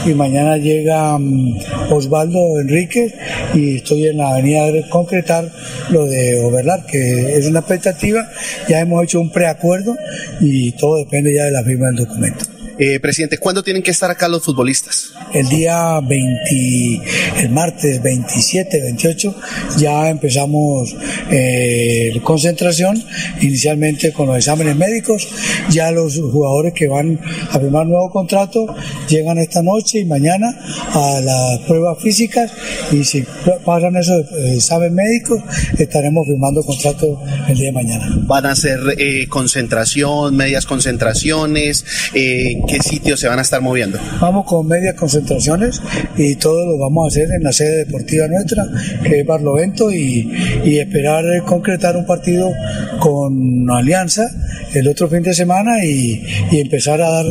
y mañana llega um, Osvaldo Enrique y estoy en la avenida de concretar lo de Overlar, que es una expectativa, ya hemos hecho un preacuerdo y todo depende ya de la firma del documento. Eh, presidente, ¿cuándo tienen que estar acá los futbolistas? El día 20, el martes 27, 28, ya empezamos eh, concentración, inicialmente con los exámenes médicos, ya los jugadores que van a firmar nuevo contrato llegan esta noche y mañana a las pruebas físicas y si pasan esos exámenes médicos estaremos firmando contrato el día de mañana. ¿Van a hacer eh, concentración, medias concentraciones? Eh, qué sitios se van a estar moviendo? Vamos con medias concentraciones y todo lo vamos a hacer en la sede deportiva nuestra, que es Barlovento, y, y esperar concretar un partido con Alianza el otro fin de semana y, y, empezar a dar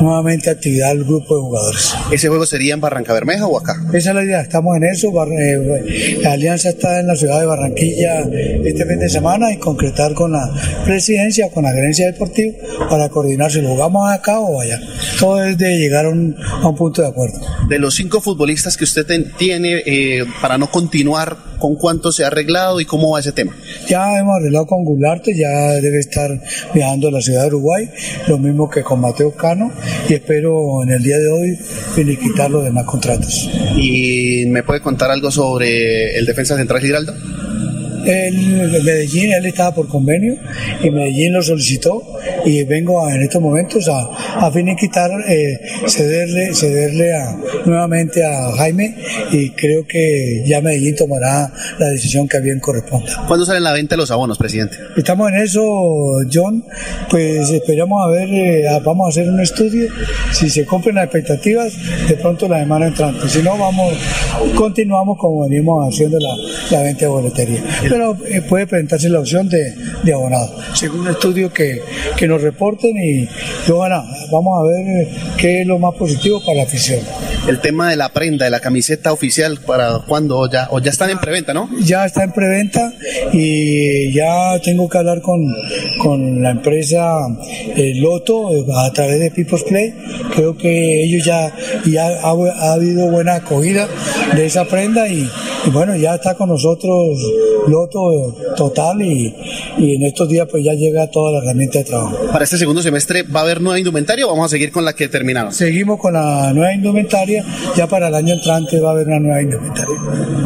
nuevamente actividad al grupo de jugadores. ¿Ese juego sería en Barranca Bermeja o acá? Esa es la idea, estamos en eso. Bar, eh, la Alianza está en la ciudad de Barranquilla este fin de semana y concretar con la presidencia, con la gerencia deportiva para coordinar si lo jugamos acá o allá. Todo es de llegar a un, a un punto de acuerdo. De los cinco futbolistas que usted ten, tiene eh, para no continuar, ¿Con cuánto se ha arreglado y cómo va ese tema? Ya hemos arreglado con Gularte, ya debe estar viajando a la ciudad de Uruguay, lo mismo que con Mateo Cano, y espero en el día de hoy finiquitar los demás contratos. ¿Y me puede contar algo sobre el defensa central Giraldo? Él, Medellín, él estaba por convenio y Medellín lo solicitó y vengo a- en estos momentos a, a finiquitar, eh, cederle, cederle a, nuevamente a Jaime y creo que ya Medellín tomará la decisión que a bien corresponda. ¿Cuándo salen a la venta los abonos, presidente? Estamos en eso, John, pues esperamos a ver, eh, vamos a hacer un estudio, si se cumplen las expectativas, de pronto la semana entrante, si no, vamos, continuamos como venimos haciendo la, la venta de boletería. Eh, puede presentarse la opción de, de abonado, según un estudio que, que nos reporten y, y ojalá, vamos a ver eh, qué es lo más positivo para la afición. El tema de la prenda, de la camiseta oficial, ¿para cuándo? O ya, o ya están en preventa, ¿no? ya está en preventa y ya tengo que hablar con, con la empresa eh, Loto eh, a través de People's Play. Creo que ellos ya, ya ha, ha habido buena acogida de esa prenda y, y bueno, ya está con nosotros Loto total y, y en estos días pues ya llega toda la herramienta de trabajo. Para este segundo semestre, ¿va a haber nueva indumentaria o vamos a seguir con la que terminaron? Seguimos con la nueva indumentaria, ya para el año entrante va a haber una nueva indumentaria.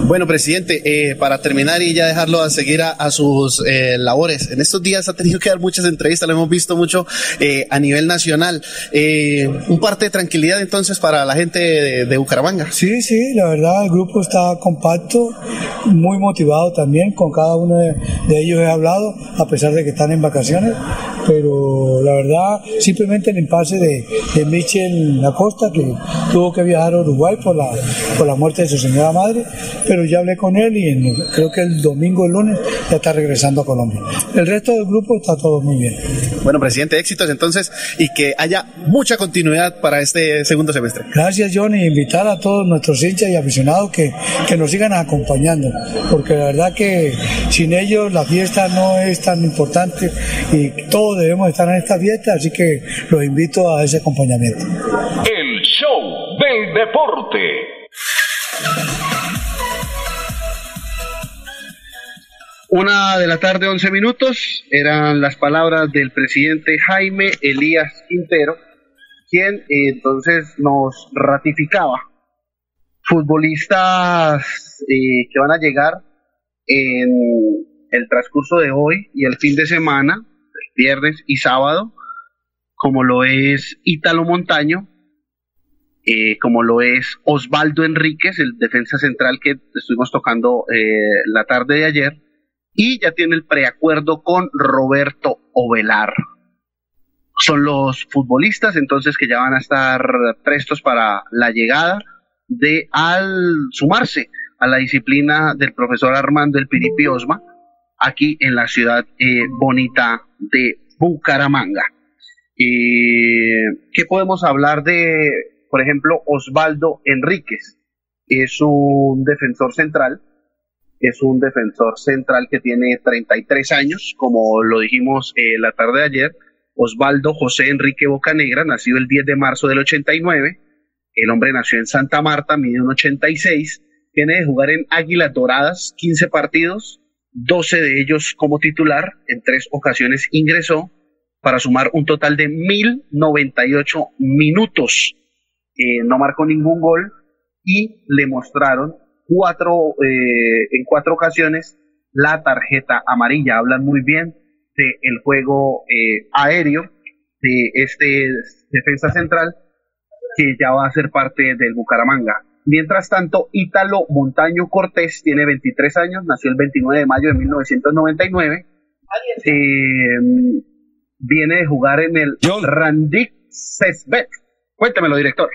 Bueno, presidente, eh, para terminar y ya dejarlo a seguir a, a sus eh, labores, en estos días ha tenido que dar muchas entrevistas, lo hemos visto mucho eh, a nivel nacional. Eh, un parte de tranquilidad entonces para la gente de, de Bucaramanga. Sí, sí, la verdad el grupo está compacto, muy motivado también, con cada uno de, de ellos he hablado, a pesar de que están en vacaciones, pero la verdad simplemente el impasse de, de Michel Acosta, que tuvo que viajar a Uruguay por la, por la muerte de su señora madre, pero ya hablé con él y en- creo que el domingo, el lunes, ya está regresando a Colombia. El resto del grupo está todo muy bien. Bueno, presidente, éxitos entonces y que haya mucha continuidad para este segundo semestre. Gracias, John, y invitar a todos nuestros hinchas y aficionados que, que nos sigan acompañando, porque la verdad que sin ellos la fiesta no es tan importante y todos debemos estar en esta fiesta, así que los invito a ese acompañamiento. El show del deporte. Una de la tarde, 11 minutos, eran las palabras del presidente Jaime Elías Quintero, quien eh, entonces nos ratificaba futbolistas eh, que van a llegar en el transcurso de hoy y el fin de semana, viernes y sábado, como lo es Ítalo Montaño, eh, como lo es Osvaldo Enríquez, el defensa central que estuvimos tocando eh, la tarde de ayer, y ya tiene el preacuerdo con Roberto Ovelar. Son los futbolistas entonces que ya van a estar prestos para la llegada de al sumarse a la disciplina del profesor Armando El Piripi Osma aquí en la ciudad eh, bonita de Bucaramanga. ¿Qué podemos hablar de, por ejemplo, Osvaldo Enríquez? Es un defensor central, es un defensor central que tiene 33 años, como lo dijimos eh, la tarde de ayer. Osvaldo José Enrique Bocanegra, nacido el 10 de marzo del 89. El hombre nació en Santa Marta, mide un 86. Tiene de jugar en Águilas Doradas 15 partidos, 12 de ellos como titular. En tres ocasiones ingresó para sumar un total de 1098 minutos. Eh, no marcó ningún gol y le mostraron cuatro, eh, en cuatro ocasiones la tarjeta amarilla. Hablan muy bien del juego eh, aéreo de este defensa central que ya va a ser parte del Bucaramanga. Mientras tanto, Ítalo Montaño Cortés tiene 23 años, nació el 29 de mayo de 1999. Eh, viene de jugar en el Randik Sesbet. Cuéntemelo, director.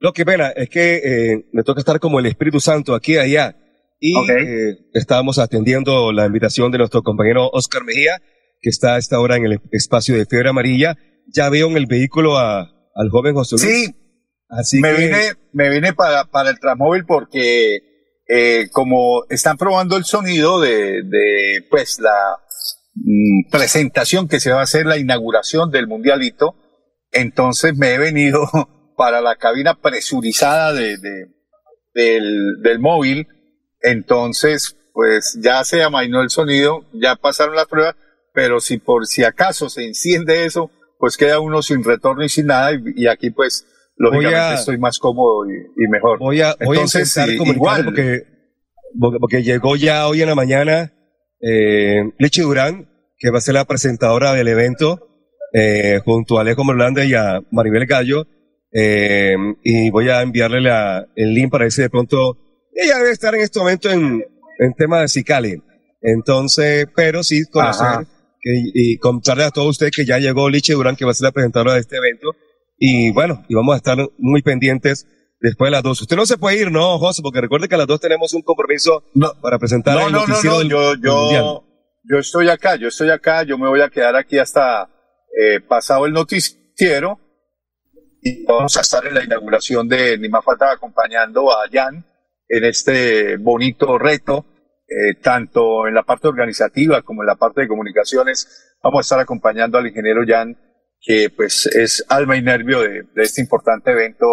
Lo que pena es que eh, me toca estar como el Espíritu Santo aquí y allá. Y eh, estábamos atendiendo la invitación de nuestro compañero Oscar Mejía, que está a esta hora en el espacio de Fiebre Amarilla. Ya veo en el vehículo a, al joven José Luis. Sí. Así me que- vine, me vine para, para el Transmóvil porque eh, como están probando el sonido de, de pues la mm, presentación que se va a hacer, la inauguración del Mundialito, entonces me he venido para la cabina presurizada de, de- del, del móvil, entonces pues ya se amainó el sonido, ya pasaron las pruebas, pero si por si acaso se enciende eso, pues queda uno sin retorno y sin nada, y, y aquí pues lógicamente a- estoy más cómodo y, y mejor. Voy a, voy a Entonces, intentar igual, porque, porque, llegó ya hoy en la mañana eh, Lichi Durán, que va a ser la presentadora del evento, eh, junto a Alejo Merlanda y a Maribel Gallo, eh, y voy a enviarle la, el link para si de pronto ella debe estar en este momento en, en tema de Cicali. Entonces, pero sí conocer que, y contarle a todos ustedes que ya llegó Lichi Durán, que va a ser la presentadora de este evento. Y bueno, y vamos a estar muy pendientes después de las dos. Usted no se puede ir, ¿no, José? Porque recuerde que a las dos tenemos un compromiso para presentar No, el no, no, noticiero no, del- yo, yo, yo estoy acá, yo estoy acá, yo me voy a quedar aquí hasta eh, pasado el noticiero y vamos a estar en la inauguración de Ni más falta acompañando a Jan en este bonito reto, eh, tanto en la parte organizativa como en la parte de comunicaciones. Vamos a estar acompañando al ingeniero Jan, que pues es alma y nervio de, de este importante evento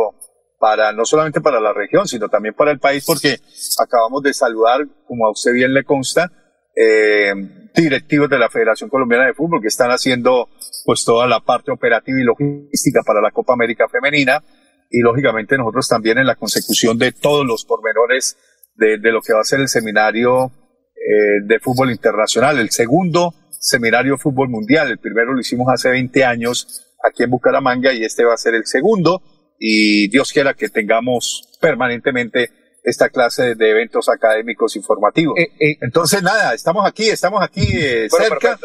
para no solamente para la región, sino también para el país, porque acabamos de saludar, como a usted bien le consta, eh, directivos de la Federación Colombiana de Fútbol que están haciendo pues toda la parte operativa y logística para la Copa América Femenina. Y lógicamente nosotros también en la consecución de todos los pormenores de, de lo que va a ser el seminario eh, de fútbol internacional, el segundo seminario fútbol mundial, el primero lo hicimos hace 20 años aquí en Bucaramanga y este va a ser el segundo y Dios quiera que tengamos permanentemente esta clase de eventos académicos informativos. Entonces, nada, estamos aquí, estamos aquí eh, Bueno, cerca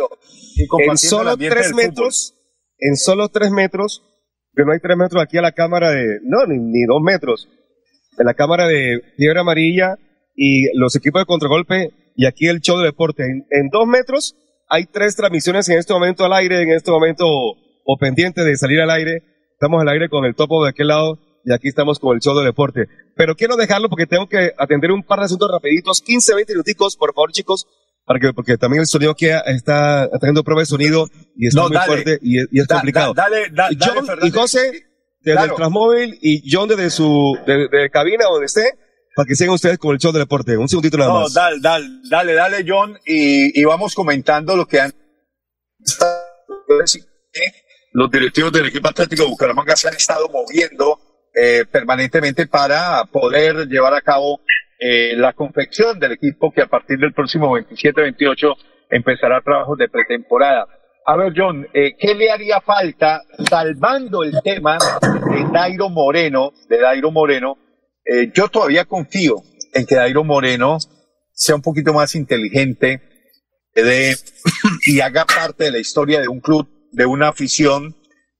y En solo tres fútbol. metros, en solo tres metros, que no hay tres metros aquí a la cámara de, no, ni, ni dos metros, en la cámara de Fiebre Amarilla y los equipos de contragolpe y aquí el show de deporte. En, en dos metros hay tres transmisiones en este momento al aire, en este momento o pendiente de salir al aire. Estamos al aire con el topo de aquel lado y aquí estamos con el show de deporte. Pero quiero dejarlo porque tengo que atender un par de asuntos rapiditos, 15, 20 minuticos, por favor, chicos, para que, porque también el sonido que está teniendo prueba de sonido y está No, muy dale. fuerte y es, y es Da- complicado. da- dale, da- dale, John Fernández. y José, desde Claro. el Transmóvil y John desde su, de, de cabina donde esté, para que sigan ustedes con el show de deporte. Un segundito nada No, más. dale, dale, dale, dale, John, y, y vamos comentando lo que han los directivos del equipo Atlético de Bucaramanga se han estado moviendo eh, permanentemente para poder llevar a cabo eh, la confección del equipo que a partir del próximo 27-28 empezará trabajos de pretemporada. A ver, John, eh, ¿qué le haría falta salvando el tema de Dairo Moreno, de Dairo Moreno? Eh, yo todavía confío en que Dairo Moreno sea un poquito más inteligente de, y haga parte de la historia de un club, de una afición.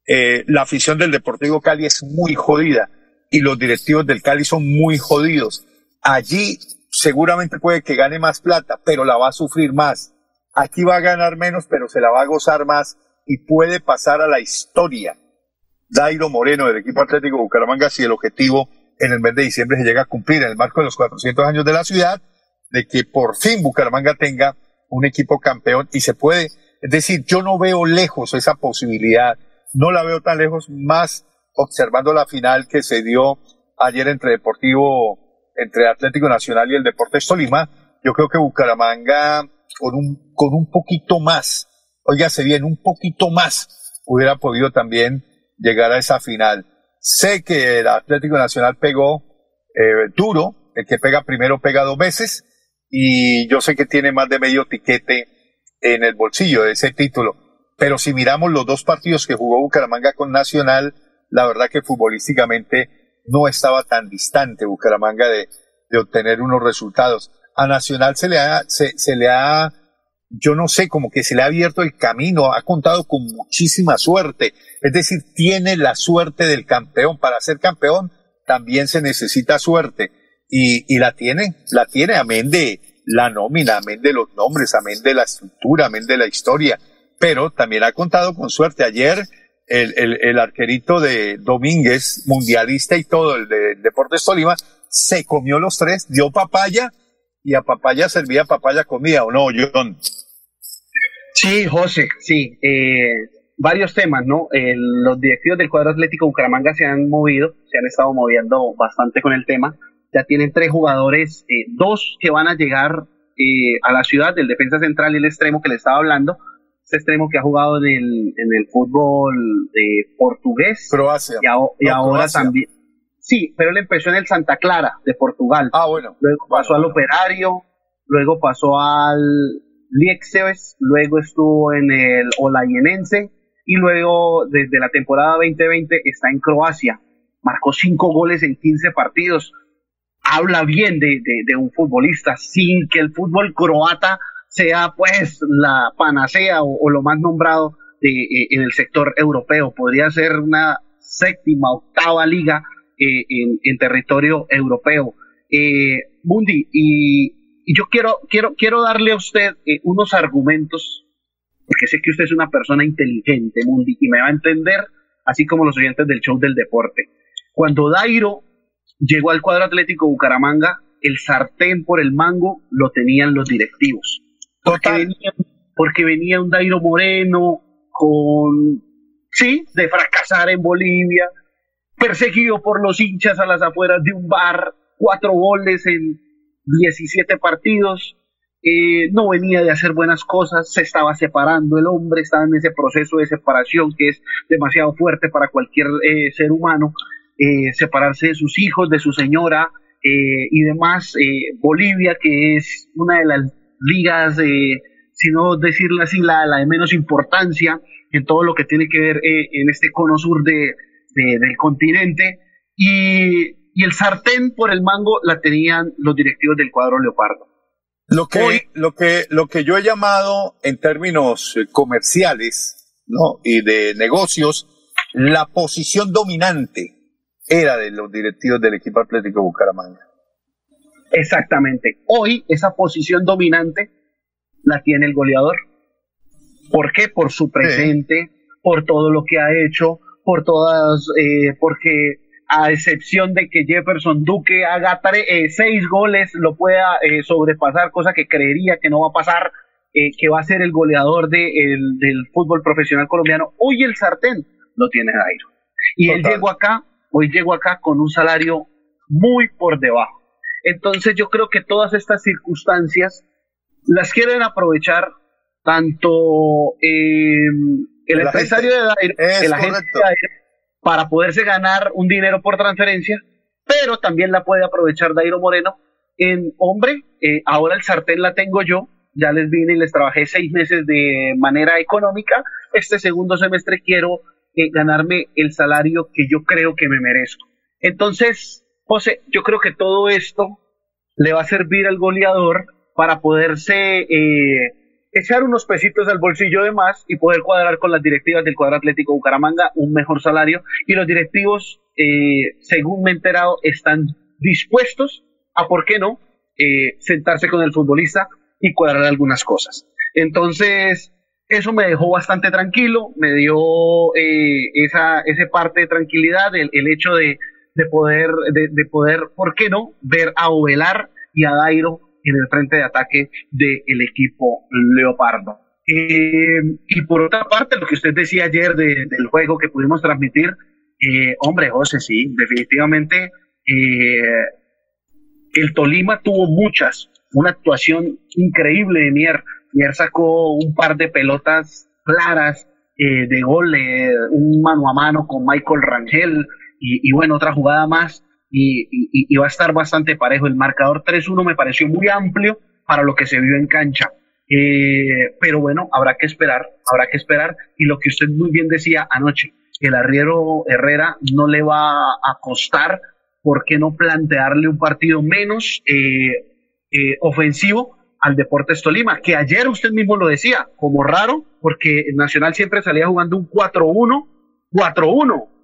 Eh, la afición del Deportivo Cali es muy jodida y los directivos del Cali son muy jodidos. Allí seguramente puede que gane más plata, pero la va a sufrir más. Aquí va a ganar menos, pero se la va a gozar más y puede pasar a la historia. Dairo Moreno del equipo Atlético Bucaramanga si el objetivo en el mes de diciembre se llega a cumplir en el marco de los 400 años de la ciudad, de que por fin Bucaramanga tenga un equipo campeón y se puede, es decir, yo no veo lejos esa posibilidad, no la veo tan lejos, más observando la final que se dio ayer entre Deportivo, entre Atlético Nacional y el Deportes Tolima, yo creo que Bucaramanga con un, con un poquito más, óigase bien, un poquito más, hubiera podido también llegar a esa final. Sé que el Atlético Nacional pegó eh, duro, el que pega primero pega dos veces, y yo sé que tiene más de medio tiquete en el bolsillo de ese título. Pero si miramos los dos partidos que jugó Bucaramanga con Nacional, la verdad que futbolísticamente no estaba tan distante Bucaramanga de, de obtener unos resultados. A Nacional se le ha, se, se le ha, yo no sé, como que se le ha abierto el camino, ha contado con muchísima suerte. Es decir, tiene la suerte del campeón. Para ser campeón también se necesita suerte. Y, y la tiene, la tiene, amén de la nómina, amén de los nombres, amén de la estructura, amén de la historia. Pero también ha contado con suerte. Ayer el, el, el arquerito de Domínguez, mundialista y todo, el de Deportes Tolima, se comió los tres, dio papaya y a papaya servía papaya comida, ¿o no, John? Sí, José, sí. Eh, varios temas, ¿no? Eh, los directivos del cuadro atlético Bucaramanga se han movido, se han estado moviendo bastante con el tema. Ya tienen tres jugadores, eh, dos que van a llegar eh, a la ciudad del defensa central y el extremo que le estaba hablando, este extremo que ha jugado en el, en el fútbol de portugués. Croacia. Y, aho- y No, ahora Croacia. también. Sí, pero él empezó en el Santa Clara de Portugal. Ah, bueno. Luego pasó al Operario, luego pasó al Liexeves, luego estuvo en el Olayenense y luego desde la temporada 2020 está en Croacia. Marcó cinco goles en 15 partidos. Habla bien de, de- de un futbolista sin que el fútbol croata sea pues la panacea o, o lo más nombrado de, eh, en el sector europeo. Podría ser una séptima, octava liga eh, en, en territorio europeo. Eh, Mundi, y, y yo quiero, quiero, quiero darle a usted eh, unos argumentos, porque sé que usted es una persona inteligente, Mundi, y me va a entender, así como los oyentes del show del deporte. Cuando Dairo llegó al cuadro atlético Bucaramanga, el sartén por el mango lo tenían los directivos. Porque venía, porque venía un Dairo Moreno con, sí, de fracasar en Bolivia, perseguido por los hinchas a las afueras de un bar, cuatro goles en 17 partidos, eh, no venía de hacer buenas cosas, se estaba separando el hombre, estaba en ese proceso de separación que es demasiado fuerte para cualquier eh, ser humano, eh, separarse de sus hijos, de su señora eh, y demás. Eh, Bolivia, que es una de las ligas, si no decirlo así, la, la de menos importancia en todo lo que tiene que ver en este cono sur de, de- del continente. Y, y el sartén por el mango la tenían los directivos del cuadro Leopardo. Lo que, lo que, lo que yo he llamado en términos eh, comerciales, ¿no? Y de negocios, la posición dominante era de los directivos del equipo Atlético Bucaramanga. Exactamente. Hoy esa posición dominante la tiene el goleador. ¿Por qué? Por su presente, por todo lo que ha hecho, por todas, eh, porque a excepción de que Jefferson Duque haga tre- eh, seis goles, lo pueda eh, sobrepasar, cosa que creería que no va a pasar, eh, que va a ser el goleador de- el- del fútbol profesional colombiano. Hoy el sartén lo tiene Dairo. Y él llegó acá, hoy llegó acá con un salario muy por debajo. Entonces yo creo que todas estas circunstancias las quieren aprovechar tanto eh, el empresario de Dairo, el agente de Dairo, para poderse ganar un dinero por transferencia, pero también la puede aprovechar Dairo Moreno en, hombre, eh, ahora el sartén la tengo yo, ya les vine y les trabajé seis meses de manera económica, este segundo semestre quiero eh, ganarme el salario que yo creo que me merezco. Entonces, José, yo creo que todo esto le va a servir al goleador para poderse eh, echar unos pesitos al bolsillo de más y poder cuadrar con las directivas del cuadro Atlético Bucaramanga un mejor salario. Y los directivos, eh, según me he enterado, están dispuestos a, ¿por qué no?, eh, sentarse con el futbolista y cuadrar algunas cosas. Entonces, eso me dejó bastante tranquilo, me dio eh, esa, ese parte de tranquilidad, el, el hecho de, de poder, de, de poder, ¿por qué no?, ver a Ovelar y a Dairo en el frente de ataque del equipo Leopardo. Eh, y por otra parte, lo que usted decía ayer de- del juego que pudimos transmitir, eh, hombre, José, sí, definitivamente eh, el Tolima tuvo muchas, una actuación increíble de Mier. Mier sacó un par de pelotas claras eh, de gol, eh, un mano a mano con Michael Rangel y, y bueno, otra jugada más y, va a estar bastante parejo. El marcador 3-1 me pareció muy amplio para lo que se vio en cancha. Eh, pero bueno, habrá que esperar, habrá que esperar. Y lo que usted muy bien decía anoche, el arriero Herrera no le va a costar, ¿por qué no plantearle un partido menos eh, eh, ofensivo al Deportes Tolima? Que ayer usted mismo lo decía, como raro, porque el Nacional siempre salía jugando un 4-1, 4-1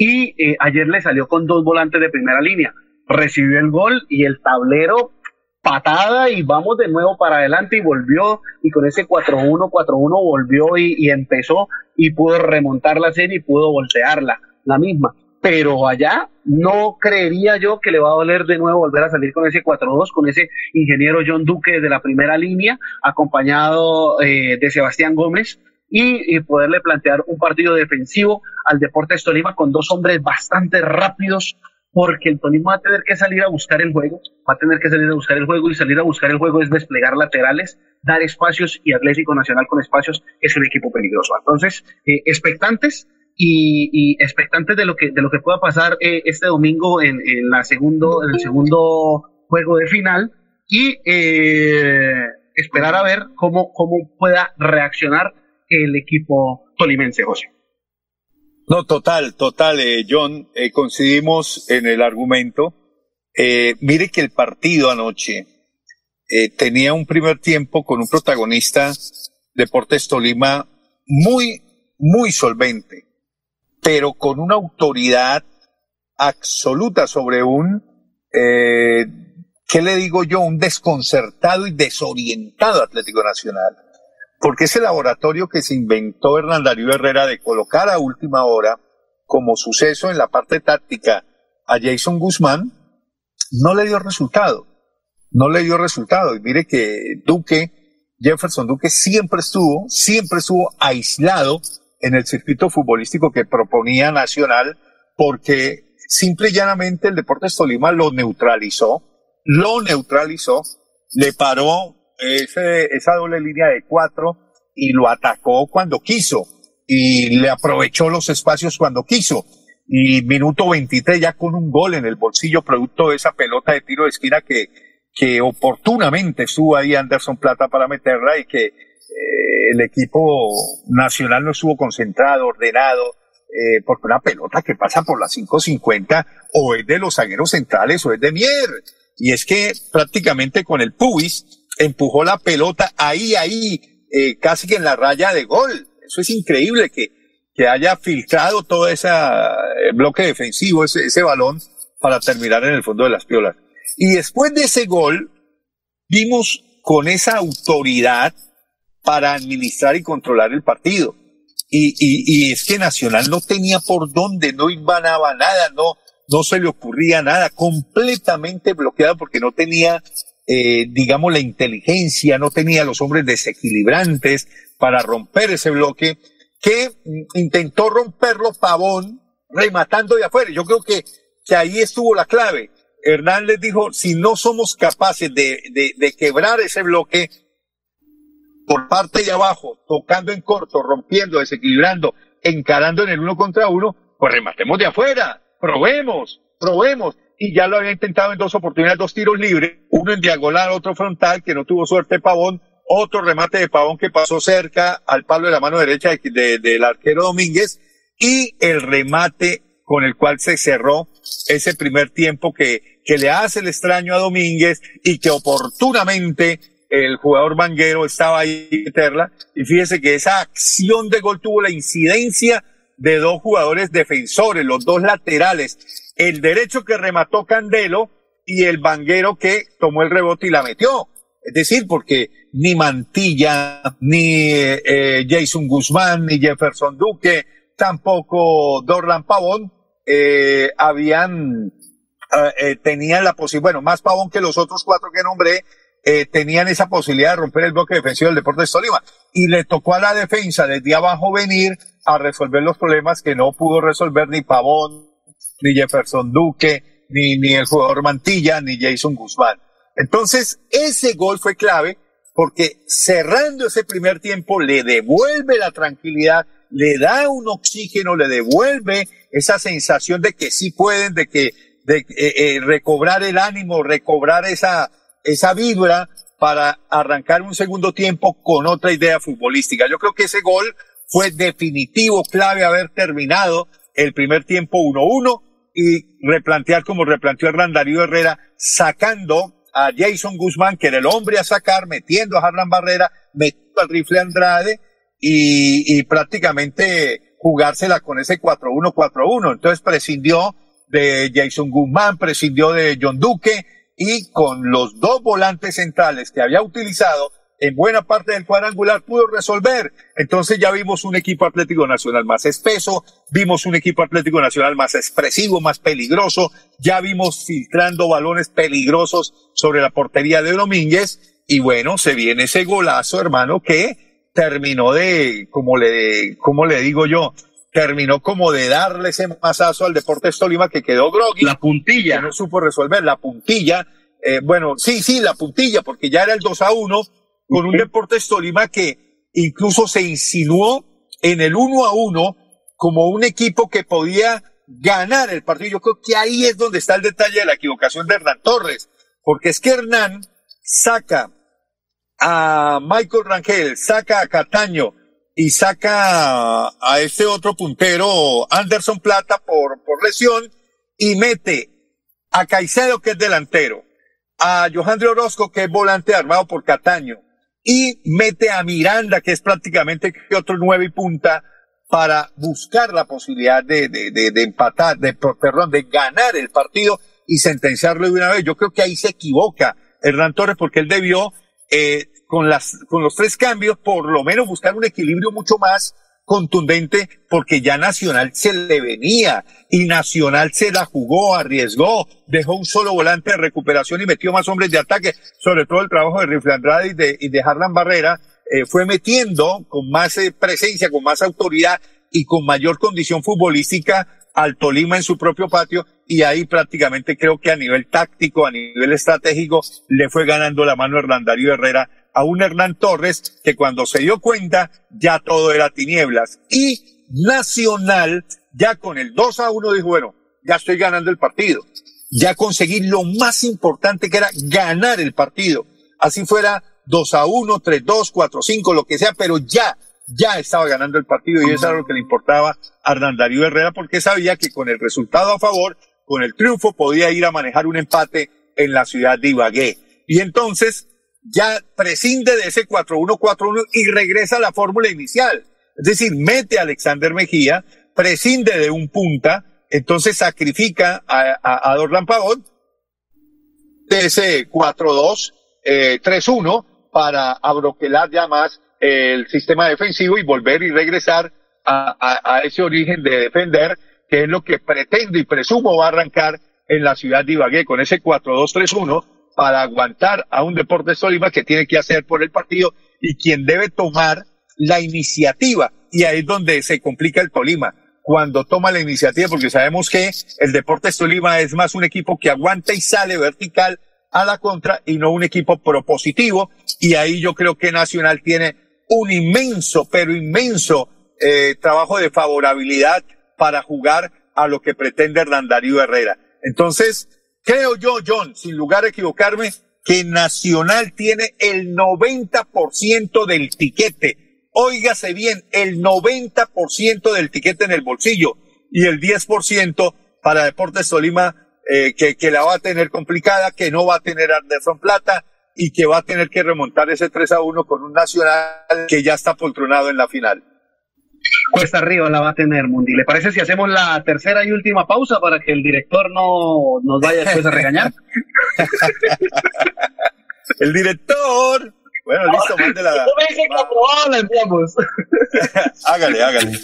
y eh, ayer le salió con dos volantes de primera línea. Recibió el gol y el tablero patada y vamos de nuevo para adelante y volvió y con ese 4-1, 4-1 volvió y, empezó y pudo remontar la serie y pudo voltearla, la misma. Pero allá no creería yo que le va a doler de nuevo volver a salir con ese 4-2, con ese ingeniero John Duque de la primera línea, acompañado eh, de Sebastián Gómez, y, y poderle plantear un partido defensivo al Deportes Tolima con dos hombres bastante rápidos porque el Tolima va a tener que salir a buscar el juego, va a tener que salir a buscar el juego y salir a buscar el juego es desplegar laterales, dar espacios y Atlético Nacional con espacios es un equipo peligroso. Entonces, eh, expectantes y, y, expectantes de lo que de lo que pueda pasar eh, este domingo en, en, la segundo en el segundo juego de final y eh, esperar a ver cómo cómo pueda reaccionar el equipo tolimense, José. No, total, total, eh, John, eh, coincidimos en el argumento. Eh, mire que el partido anoche eh, tenía un primer tiempo con un protagonista, Deportes Tolima, muy, muy solvente, pero con una autoridad absoluta sobre un, ¿qué le digo yo? Un desconcertado y desorientado Atlético Nacional porque ese laboratorio que se inventó Hernán Darío Herrera de colocar a última hora como suceso en la parte táctica a Jason Guzmán, no le dio resultado. No le dio resultado. Y mire que Duque, Jefferson Duque siempre estuvo, siempre estuvo aislado en el circuito futbolístico que proponía Nacional porque simple y llanamente el Deportes Tolima lo neutralizó, lo neutralizó, le paró ese, esa doble línea de cuatro y lo atacó cuando quiso y le aprovechó los espacios cuando quiso. Y minuto 23 ya con un gol en el bolsillo producto de esa pelota de tiro de esquina que, que oportunamente estuvo ahí Anderson Plata para meterla y que eh, el equipo nacional no estuvo concentrado, ordenado, eh, porque una pelota que pasa por las 5.50 o es de los zagueros centrales o es de Mier. Y es que prácticamente con el pubis empujó la pelota ahí, ahí, eh, casi que en la raya de gol. Eso es increíble que, que haya filtrado todo ese eh, bloque defensivo, ese, ese balón, para terminar en el fondo de las piolas. Y después de ese gol, vimos con esa autoridad para administrar y controlar el partido. Y, y, y, es que Nacional no tenía por dónde, no ibanaba nada, no, no se le ocurría nada, completamente bloqueado porque no tenía eh, digamos, la inteligencia, no tenía los hombres desequilibrantes para romper ese bloque, que intentó romperlo Pavón rematando de afuera. Yo creo que, que ahí estuvo la clave. Hernán les dijo, si no somos capaces de, de, de quebrar ese bloque por parte de abajo, tocando en corto, rompiendo, desequilibrando, encarando en el uno contra uno, pues rematemos de afuera, probemos, probemos y ya lo había intentado en dos oportunidades, dos tiros libres, uno en diagonal, otro frontal, que no tuvo suerte Pavón, otro remate de Pavón que pasó cerca al palo de la mano derecha de, del arquero Domínguez, y el remate con el cual se cerró ese primer tiempo que, que le hace el extraño a Domínguez y que oportunamente el jugador Manguero estaba ahí meterla. Y fíjese que esa acción de gol tuvo la incidencia de dos jugadores defensores, los dos laterales el derecho que remató Candelo y el banguero que tomó el rebote y la metió. Es decir, porque ni Mantilla, ni eh, Jason Guzmán, ni Jefferson Duque, tampoco Dorlan Pavón, eh, habían, eh, eh tenían la posibilidad, bueno, más Pavón que los otros cuatro que nombré, eh, tenían esa posibilidad de romper el bloque defensivo del Deportes Tolima. Y le tocó a la defensa desde abajo venir a resolver los problemas que no pudo resolver ni Pavón, ni Jefferson Duque, ni, ni el jugador Mantilla, ni Jason Guzmán. Entonces, ese gol fue clave porque cerrando ese primer tiempo le devuelve la tranquilidad, le da un oxígeno, le devuelve esa sensación de que sí pueden, de que de eh, eh, recobrar el ánimo, recobrar esa esa vibra para arrancar un segundo tiempo con otra idea futbolística. Yo creo que ese gol fue definitivo, clave haber terminado el primer tiempo 1-1 y replantear como replanteó Hernán Darío Herrera, sacando a Jason Guzmán, que era el hombre a sacar, metiendo a Harlan Barrera, metiendo al rifle Andrade y, y prácticamente jugársela con ese 4-1-4-1. Entonces prescindió de Jason Guzmán, prescindió de John Duque y con los dos volantes centrales que había utilizado, en buena parte del cuadrangular pudo resolver. Entonces ya vimos un equipo Atlético Nacional más espeso, vimos un equipo Atlético Nacional más expresivo, más peligroso, ya vimos filtrando balones peligrosos sobre la portería de Domínguez y bueno, se viene ese golazo, hermano, que terminó de, como le, como le digo yo, terminó como de darle ese masazo al Deportes Tolima que quedó groggy. La puntilla. Que no supo resolver la puntilla. Eh, bueno, sí, sí, la puntilla, porque ya era el 2 a 1 con un Deportes Tolima que incluso se insinuó en el 1 a 1 como un equipo que podía ganar el partido. Yo creo que ahí es donde está el detalle de la equivocación de Hernán Torres, porque es que Hernán saca a Michael Rangel, saca a Cataño y saca a este otro puntero, Anderson Plata, por, por lesión, y mete a Caicedo, que es delantero, a Johandre Orozco, que es volante armado por Cataño, y mete a Miranda, que es prácticamente otro nueve y punta, para buscar la posibilidad de, de, de, de empatar, de, perdón, de ganar el partido y sentenciarlo de una vez. Yo creo que ahí se equivoca Hernán Torres porque él debió, eh, con las, con los tres cambios, por lo menos buscar un equilibrio mucho más contundente porque ya Nacional se le venía y Nacional se la jugó, arriesgó, dejó un solo volante de recuperación y metió más hombres de ataque, sobre todo el trabajo de Rifle Andrade y de, y de Harlan Barrera, eh, fue metiendo con más eh, presencia, con más autoridad y con mayor condición futbolística al Tolima en su propio patio y ahí prácticamente creo que a nivel táctico, a nivel estratégico, le fue ganando la mano Hernán Darío Herrera a un Hernán Torres que cuando se dio cuenta ya todo era tinieblas y Nacional ya con el 2 a 1 dijo, bueno, ya estoy ganando el partido. Ya conseguí lo más importante que era ganar el partido. Así fuera 2 a 1, 3 2, 4 5, lo que sea, pero ya, ya estaba ganando el partido y eso era lo que le importaba a Hernán Darío Herrera porque sabía que con el resultado a favor, con el triunfo, podía ir a manejar un empate en la ciudad de Ibagué. Y entonces ya prescinde de ese 4-1-4-1 y regresa a la fórmula inicial. Es decir, mete a Alexander Mejía, prescinde de un punta, entonces sacrifica a, a, Dorlan Pavón de ese 4-2, eh, 3-1 para abroquelar ya más el sistema defensivo y volver y regresar a, ese origen de defender, que es lo que pretendo y presumo va a arrancar en la ciudad de Ibagué con ese 4-2-3-1 para aguantar a un Deportes Tolima que tiene que hacer por el partido y quien debe tomar la iniciativa. Y ahí es donde se complica el Tolima, cuando toma la iniciativa, porque sabemos que el Deportes Tolima es más un equipo que aguanta y sale vertical a la contra y no un equipo propositivo. Y ahí yo creo que Nacional tiene un inmenso, pero inmenso eh, trabajo de favorabilidad para jugar a lo que pretende Hernán Darío Herrera. Entonces, creo yo, John, sin lugar a equivocarme, que Nacional tiene el 90% del tiquete. Óigase bien, el 90% del tiquete en el bolsillo y el 10% para Deportes Tolima eh, que, que, la va a tener complicada, que no va a tener Anderson Plata y que va a tener que remontar ese 3 a 1 con un Nacional que ya está poltronado en la final. Cuesta arriba la va a tener Mundi. ¿Le parece si hacemos la tercera y última pausa para que el director no nos vaya después a regañar? el director. Bueno, listo, mande la. la enviamos. hágale, hágale.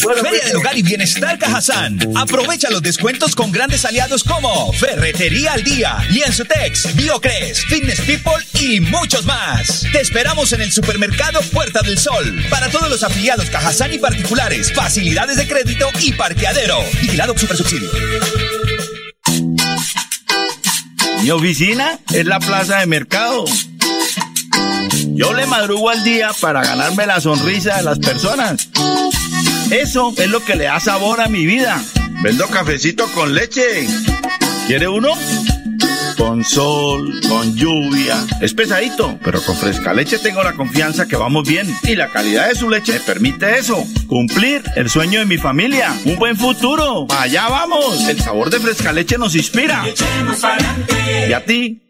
Bueno, Feria del Hogar y Bienestar Cajazán. Aprovecha los descuentos con grandes aliados como Ferretería al Día, Lienzutex, Biocres, Fitness People y muchos más. Te esperamos en el supermercado Puerta del Sol. Para todos los afiliados Cajazán y particulares, facilidades de crédito y parqueadero. Vigilado Super Subsidio. Mi oficina es la plaza de mercado. Yo le madrugo al día para ganarme la sonrisa de las personas. Eso es lo que le da sabor a mi vida. Vendo cafecito con leche. ¿Quiere uno? Con sol, con lluvia. Es pesadito, pero con fresca leche tengo la confianza que vamos bien. Y la calidad de su leche me permite eso. Cumplir el sueño de mi familia. Un buen futuro. Allá vamos. El sabor de fresca leche nos inspira. Y a ti.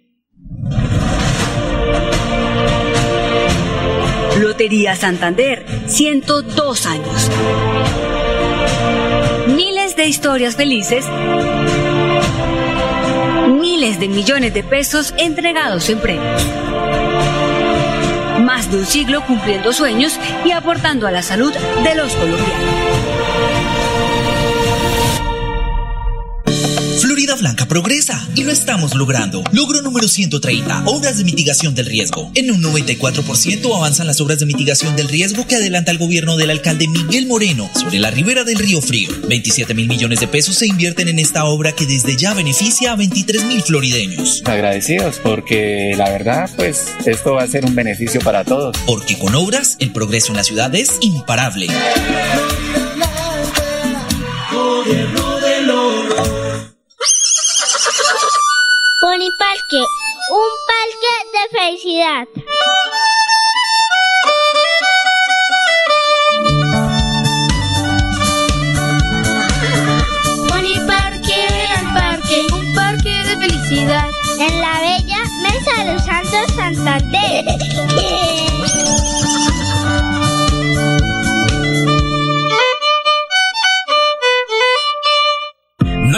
Lotería Santander, 102 años. Miles de historias felices. Miles de millones de pesos entregados en premios. Más de un siglo cumpliendo sueños y aportando a la salud de los colombianos. Blanca progresa y lo estamos logrando. Logro número 130, obras de mitigación del riesgo. En un 94% avanzan las obras de mitigación del riesgo que adelanta el gobierno del alcalde Miguel Moreno sobre la ribera del río Frío. 27 mil millones de pesos se invierten en esta obra que desde ya beneficia a 23 mil florideños. Agradecidos porque la verdad, pues esto va a ser un beneficio para todos. Porque con obras, el progreso en la ciudad es imparable. Parque, un parque de felicidad. Parque, el parque, un parque de felicidad. En la bella Mesa de los Santos Santander.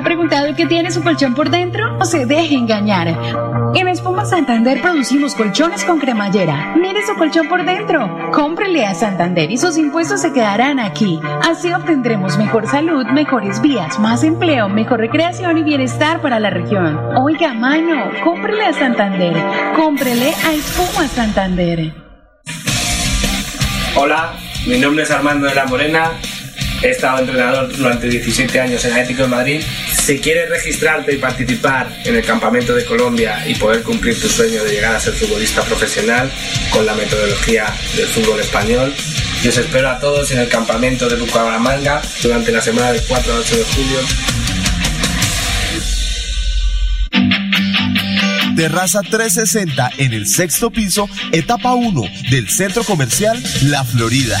¿Se ha preguntado qué tiene su colchón por dentro? No se deje engañar. En Espuma Santander producimos colchones con cremallera. Mire su colchón por dentro. Cómprele a Santander y sus impuestos se quedarán aquí. Así obtendremos mejor salud, mejores vías, más empleo, mejor recreación y bienestar para la región. Oiga, mano, cómprele a Santander. Cómprele a Espuma Santander. Hola, mi nombre es Armando de la Morena He estado entrenador durante 17 años en Atlético de Madrid. Si quieres registrarte y participar en el Campamento de Colombia y poder cumplir tu sueño de llegar a ser futbolista profesional con la metodología del fútbol español, yo os espero a todos en el Campamento de Bucaramanga durante la semana del 4 al 8 de julio. Terraza 360 en el sexto piso, etapa 1 del Centro Comercial La Florida.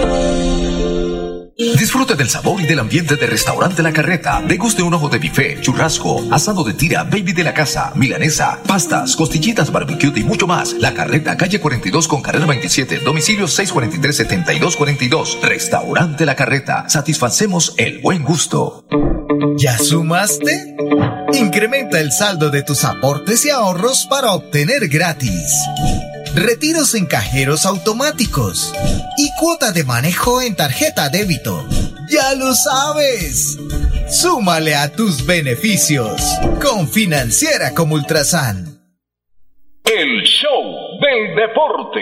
Disfrute del sabor y del ambiente de Restaurante La Carreta. Deguste un ojo de bife, churrasco, asado de tira, baby de la casa, milanesa, pastas, costillitas, barbecue y mucho más. La Carreta, calle 42 con carrera 27, domicilio 643-7242. Restaurante La Carreta. Satisfacemos el buen gusto. ¿Ya sumaste? Incrementa el saldo de tus aportes y ahorros para obtener gratis. Retiros en cajeros automáticos y cuota de manejo en tarjeta débito. Ya lo sabes. Súmale a tus beneficios con Financiera como Ultrasan. El show del deporte.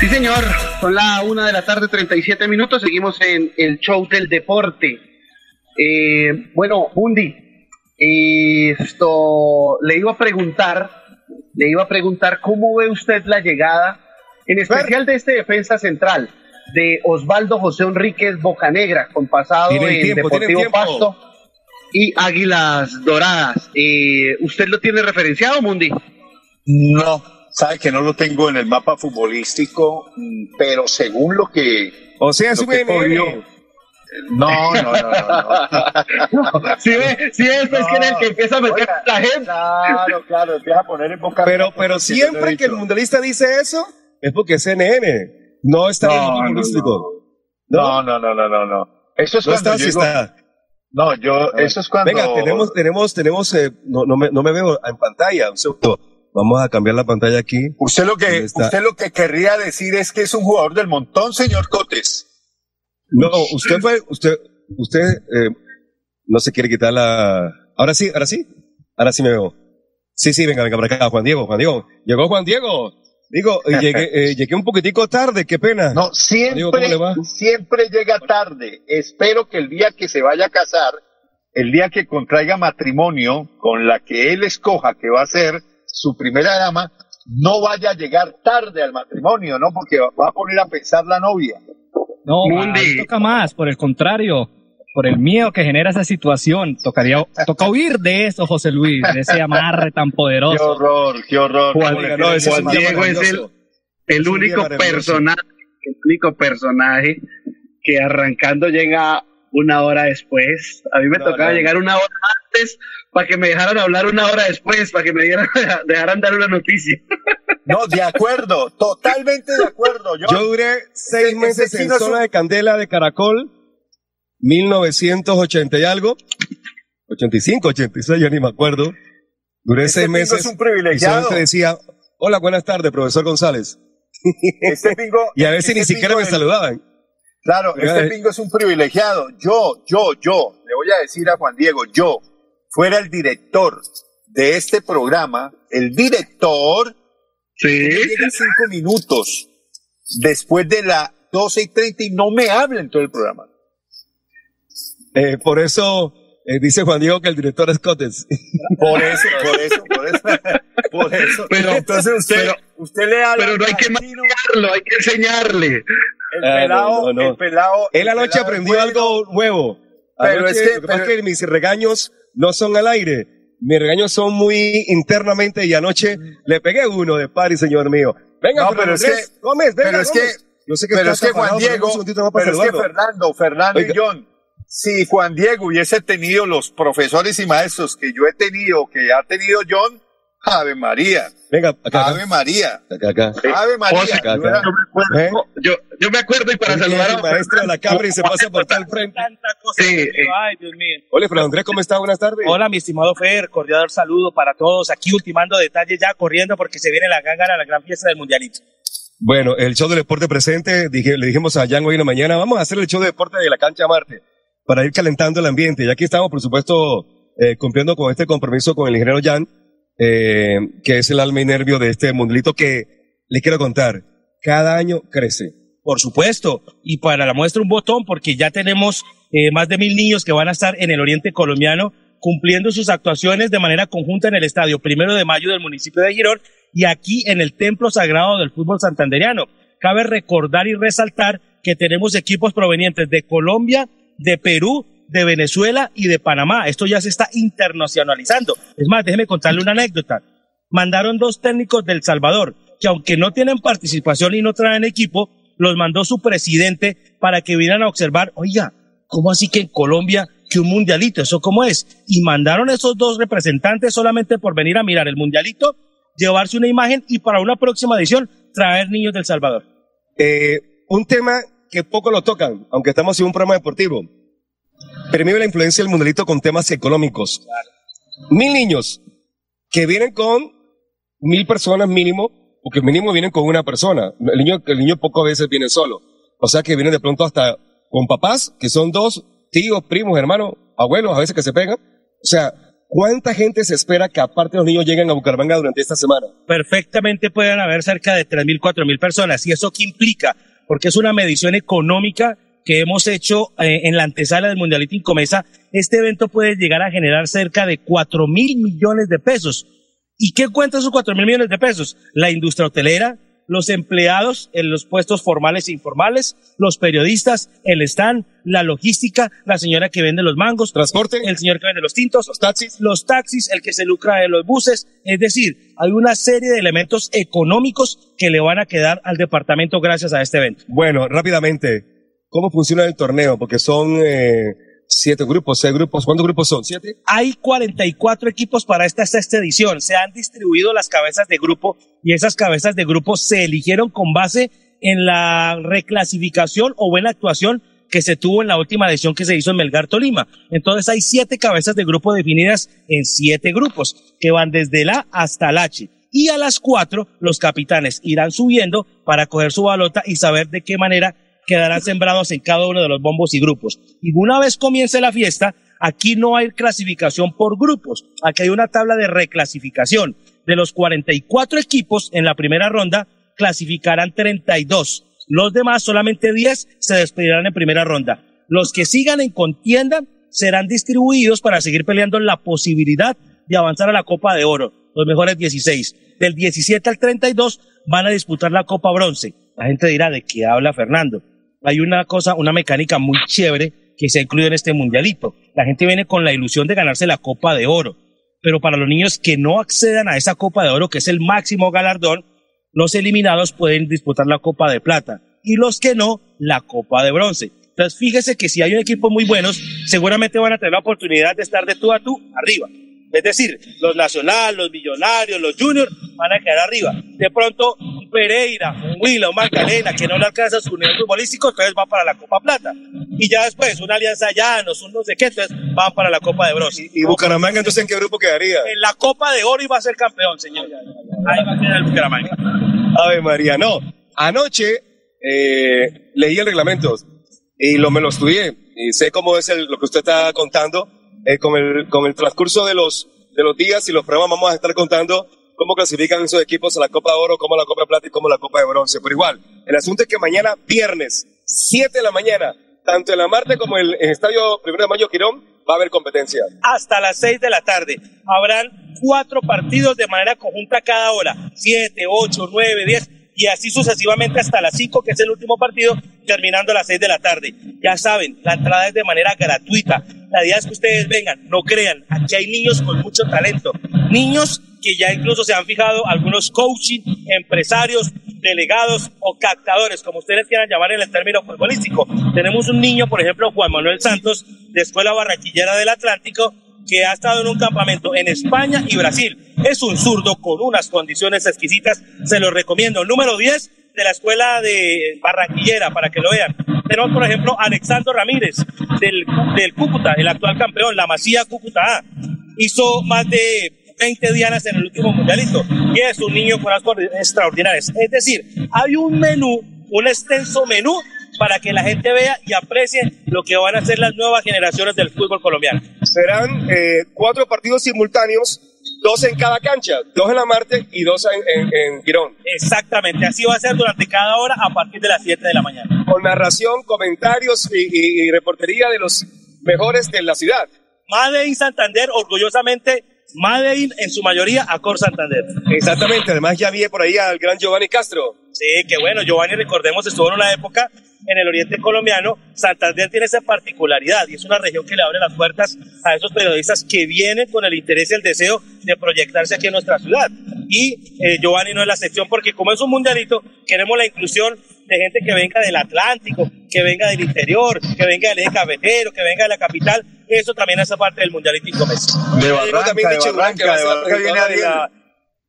Sí, señor. Son la una de la tarde, 37 minutos. Seguimos en el show del deporte. Eh, bueno, Bundi, esto le iba a preguntar, le iba a preguntar cómo ve usted la llegada, en especial de este defensa central, de Osvaldo José Enríquez Bocanegra, con pasado en tiempo, Deportivo. Pasto y Águilas Doradas. Eh, ¿Usted lo tiene referenciado, Mundi? No, sabe que no lo tengo en el mapa futbolístico, mm, pero según lo que. O sea, lo que No, no, no, no. no. Si ve, si ve, pues que era el que empieza a meter a la gente. Claro, claro, empieza a poner en boca. Pero, pero siempre que el mundialista dice eso, es porque es CNN. No está en el No, mundo no, futbolístico. No, no, no, no, no, no. Eso es No cuando está, sí llego- está. No, yo, eso es cuando. Venga, tenemos, tenemos, tenemos, eh, no, no, me, no me veo en pantalla. Un segundo. Vamos a cambiar la pantalla aquí. Usted lo que, usted lo que querría decir es que es un jugador del montón, señor Cotes. No, usted fue, usted, usted, eh, no se quiere quitar la. Ahora sí, ahora sí, ahora sí me veo. Sí, sí, venga, venga para acá, Juan Diego, Juan Diego. Llegó Juan Diego. Digo, eh, llegué, eh, llegué un poquitico tarde, qué pena. No, siempre, siempre llega tarde. Espero que el día que se vaya a casar, el día que contraiga matrimonio con la que él escoja, que va a ser su primera dama, no vaya a llegar tarde al matrimonio, ¿no? Porque va a poner a pensar la novia. No, ahí toca más, por el contrario, por el miedo que genera esa situación, tocaría, toca huir de eso, José Luis, de ese amarre tan Qué poderoso. horror, qué horror. Juan, ¿Cómo le no, ese Juan Diego es el, el único personaje, el único personaje que arrancando llega una hora después. A mí me No, tocaba no. llegar una hora antes para que me dejaran hablar una hora después, para que me dieran, dejaran dar una noticia. No, de acuerdo, totalmente de acuerdo. Yo, Yo duré seis ese meses en zona de candela de Caracol, 1980 y algo, 85, 86, ya ni me acuerdo. Duré Este seis meses es un y privilegiado. solamente decía, hola, buenas tardes, profesor González. Este pingo, Y a veces ni este siquiera pingo me saludaban. Claro, este pingo es un privilegiado. Yo, yo, yo, le voy a decir a Juan Diego, yo fuera el director de este programa, el director, sí. llega cinco minutos después de las 12 y 30 y no me habla en todo el programa. Eh, por eso eh, dice Juan Diego que el director es Cotes. Por eso, por eso, por eso. Por eso. Pero- Entonces usted, pero- usted le habla Pero no hay que hay que enseñarle. el Ah, pelado, no, no, no. el pelado. Él el anoche aprendió bueno. algo nuevo. Pero Anoche, es que- lo que pasa pero- es que mis regaños no son al aire. Mis regaños son muy internamente y anoche le pegué uno de pari, señor mío. Venga, No, pero es que- Gómez, venga, pero es que-. Yo sé que pero es que Juan pero Diego, pero es que. Fernando, Fernando Oiga. y John, si Juan Diego hubiese tenido los profesores y maestros que yo he tenido, que ha tenido John, Ave María, Venga, acá, Ave María, acá, acá. Ave María. Acá, yo era- acá. Yo me acuerdo, yo, yo me acuerdo y para saludar a maestro de la cabra y se pasa por tal frente. Tanta cosa Sí, eh. Ay, Dios mío. Hola, Fernando Andrés, ¿cómo está? Buenas tardes. Hola, mi estimado Fer, cordial saludo para todos. Aquí ultimando detalles ya corriendo porque se viene la gángara, la gran fiesta del mundialito. Bueno, el show del deporte presente, dije, le dijimos a Jan hoy en la mañana, vamos a hacer el show de deporte de la cancha Marte para ir calentando el ambiente. Y aquí estamos, por supuesto, eh, cumpliendo con este compromiso con el ingeniero Jan, eh, que es el alma y nervio de este mundialito que le quiero contar, cada año crece. Por supuesto, y para la muestra un botón porque ya tenemos eh, más de mil niños que van a estar en el oriente colombiano cumpliendo sus actuaciones de manera conjunta en el estadio primero de mayo del municipio de Girón y aquí en el templo sagrado del fútbol santanderiano. Cabe recordar y resaltar que tenemos equipos provenientes de Colombia, de Perú, de Venezuela y de Panamá. Esto ya se está internacionalizando. Es más, déjeme contarle una anécdota. Mandaron dos técnicos del Salvador, que aunque no tienen participación y no traen equipo, los mandó su presidente para que vinieran a observar, oiga, ¿cómo así que en Colombia que un mundialito? ¿Eso cómo es? Y mandaron esos dos representantes solamente por venir a mirar el mundialito, llevarse una imagen y para una próxima edición traer niños del Salvador. Eh, un tema que poco lo tocan, aunque estamos en un programa deportivo. Premio la influencia del mundialito con temas económicos. Mil niños que vienen con mil personas mínimo, porque mínimo vienen con una persona. El niño, el niño poco a veces viene solo. O sea que vienen de pronto hasta con papás, que son dos tíos, primos, hermanos, abuelos, a veces que se pegan. O sea, ¿cuánta gente se espera que aparte los niños lleguen a Bucaramanga durante esta semana? perfectamente pueden haber cerca de 3.000, 4.000 personas. ¿Y eso qué implica? Porque es una medición económica que hemos hecho eh, en la antesala del Mundialito Incomesa. Este evento puede llegar a generar cerca de 4.000 millones de pesos. ¿Y qué cuenta esos 4.000 millones de pesos? La industria hotelera, los empleados en los puestos formales e informales, los periodistas, el stand, la logística, la señora que vende los mangos, transporte, el señor que vende los tintos, los taxis, los taxis, el que se lucra de los buses. Es decir, hay una serie de elementos económicos que le van a quedar al departamento gracias a este evento. Bueno, rápidamente, ¿cómo funciona el torneo? Porque son eh, siete grupos, seis grupos. ¿Cuántos grupos son? ¿Siete? Hay 44 equipos para esta sexta edición. Se han distribuido las cabezas de grupo y esas cabezas de grupo se eligieron con base en la reclasificación o buena actuación que se tuvo en la última edición que se hizo en Melgar Tolima. Entonces hay siete cabezas de grupo definidas en siete grupos que van desde el A hasta el H. Y a las cuatro los capitanes irán subiendo para coger su balota y saber de qué manera quedarán sembrados en cada uno de los bombos y grupos. Y una vez comience la fiesta, aquí no hay clasificación por grupos, aquí hay una tabla de reclasificación. De los 44 equipos en la primera ronda, clasificarán 32. Los demás, solamente 10, se despedirán en primera ronda. Los que sigan en contienda serán distribuidos para seguir peleando la posibilidad de avanzar a la Copa de Oro, los mejores 16. Del 17 al 32 van a disputar la Copa Bronce. La gente dirá, ¿de qué habla Fernando? Hay una cosa, una mecánica muy chévere que se ha incluido en este mundialito. La gente viene con la ilusión de ganarse la Copa de Oro. Pero para los niños que no accedan a esa Copa de Oro, que es el máximo galardón, los eliminados pueden disputar la Copa de Plata y los que no, la Copa de Bronce. Entonces, fíjese que si hay un equipo muy buenos, seguramente van a tener la oportunidad de estar de tú a tú arriba. Es decir, los nacional, los millonarios, los juniors van a quedar arriba. De pronto, Pereira, Huila, un Magdalena, que no le alcanza su nivel futbolístico, entonces van para la Copa Plata. Y ya después, una Alianza Llanos, un no sé qué, entonces van para la Copa de Bronce. ¿Y Bucaramanga entonces en qué grupo quedaría? En la Copa de Oro iba a ser campeón, señor. Ahí va a quedar el Bucaramanga. Ave María, no. Anoche eh, leí el reglamento y lo, me lo estudié y sé cómo es el- lo que usted está contando. Eh, con, el, con el transcurso de los, de los días y los programas vamos a estar contando cómo clasifican esos equipos a la Copa de Oro, cómo la Copa de Plata y cómo la Copa de Bronce. Pero igual, el asunto es que mañana, viernes, 7 de la mañana, tanto en la Marte como en el Estadio Primero de Mayo Quirón, va a haber competencia. hasta las 6 de la tarde. Habrán cuatro partidos de manera conjunta cada hora. 7, 8, 9, 10 y así sucesivamente hasta las 5, que es el último partido, terminando a las 6 de la tarde. Ya saben, la entrada es de manera gratuita. La idea es que ustedes vengan, no crean, aquí hay niños con mucho talento. Niños que ya incluso se han fijado algunos coaching, empresarios, delegados o captadores, como ustedes quieran llamar en el término futbolístico. Tenemos un niño, por ejemplo, Juan Manuel Santos, de Escuela Barranquillera del Atlántico, que ha estado en un campamento en España y Brasil. Es un zurdo con unas condiciones exquisitas, se lo recomiendo. Número 10 de la escuela de Barranquillera, para que lo vean. Tenemos, por ejemplo, Alexandro Ramírez, del, del Cúcuta, el actual campeón, la Masía Cúcuta A. Hizo más de 20 dianas en el último mundialito y es un niño con condiciones extraordinarias. Es decir, hay un menú, un extenso menú para que la gente vea y aprecie lo que van a ser las nuevas generaciones del fútbol colombiano. Serán eh, cuatro partidos simultáneos, dos en cada cancha, dos en la Marte y dos en, en, en Girón. Exactamente, así va a ser durante cada hora a partir de las 7 de la mañana. Con narración, comentarios y, y- y reportería de los mejores de la ciudad. Made in Santander, orgullosamente, Made in en su mayoría Acor Santander. Exactamente, además ya vi por ahí al gran Giovanni Castro. Sí, que bueno, Giovanni, recordemos, estuvo en una época en el oriente colombiano. Santander tiene esa particularidad y es una región que le abre las puertas a esos periodistas que vienen con el interés y el deseo de proyectarse aquí en nuestra ciudad. Y eh, Giovanni no es la excepción porque como es un mundialito, queremos la inclusión de gente que venga del Atlántico, que venga del interior, que venga del eje cafetero, que venga de la capital. Eso también hace parte del mundialito Mes. De también dicho Durán, que va a ser la presentadora de la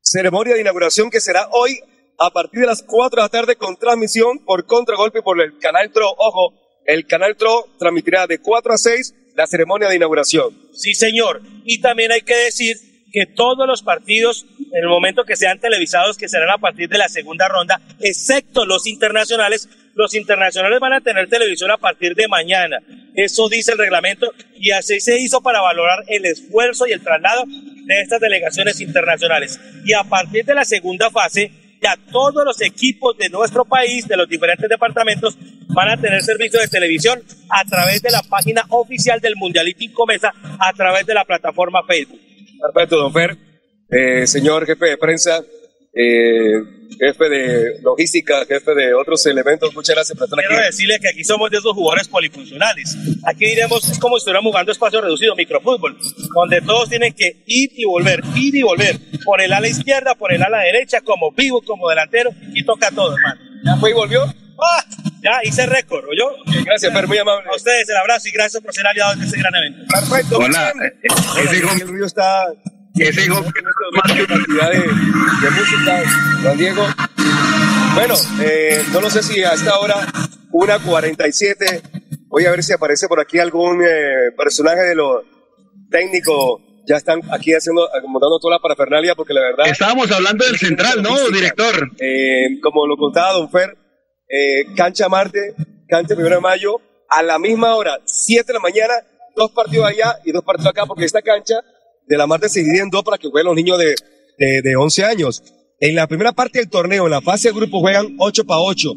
ceremonia de inauguración que será hoy a partir de las 4 de la tarde con transmisión por Contragolpe por el canal TRO. Ojo, el canal TRO transmitirá de 4 a 6 la ceremonia de inauguración. Sí, señor. Y también hay que decir que todos los partidos, en el momento que sean televisados, que serán a partir de la segunda ronda, excepto los internacionales, los internacionales van a tener televisión a partir de mañana. Eso dice el reglamento y así se hizo para valorar el esfuerzo y el traslado de estas delegaciones internacionales. Y a partir de la segunda fase, ya todos los equipos de nuestro país, de los diferentes departamentos, van a tener servicio de televisión a través de la página oficial del Mundialito Incomesa, a través de la plataforma Facebook. Perfecto, don Fer. Eh, señor jefe de prensa, eh, jefe de logística, jefe de otros elementos, muchas gracias por estar Quiero aquí. decirle que aquí somos de esos jugadores polifuncionales. Aquí diremos, es como si estuviéramos jugando espacio reducido, microfútbol, donde todos tienen que ir y volver, ir y volver, por el ala izquierda, por el ala derecha, como vivo, como delantero, y toca todo, hermano. ¿Ya fue y volvió? ¡Ah! Ya hice récord, ¿oyó? Gracias, Fer, muy amable. A ustedes el abrazo y gracias por ser aliados de este gran evento. Perfecto. Hola, Hola, el río está... Ese hijo más que cantidad de, de música, Juan Diego. Bueno, eh, no lo sé si a esta hora, una 47, voy a ver si aparece por aquí algún eh, personaje de lo técnico. Ya están aquí haciendo, acomodando toda la parafernalia porque la verdad... Estábamos hablando del central, ¿no, director? Eh, como lo contaba Don Fer, eh, cancha Marte, cancha Primero de Mayo, a la misma hora, 7 de la mañana, dos partidos allá y dos partidos acá, porque esta cancha de la Marte se divide en dos para que jueguen los niños de, de, de 11 años. En la primera parte del torneo, en la fase de grupo, juegan 8 para 8.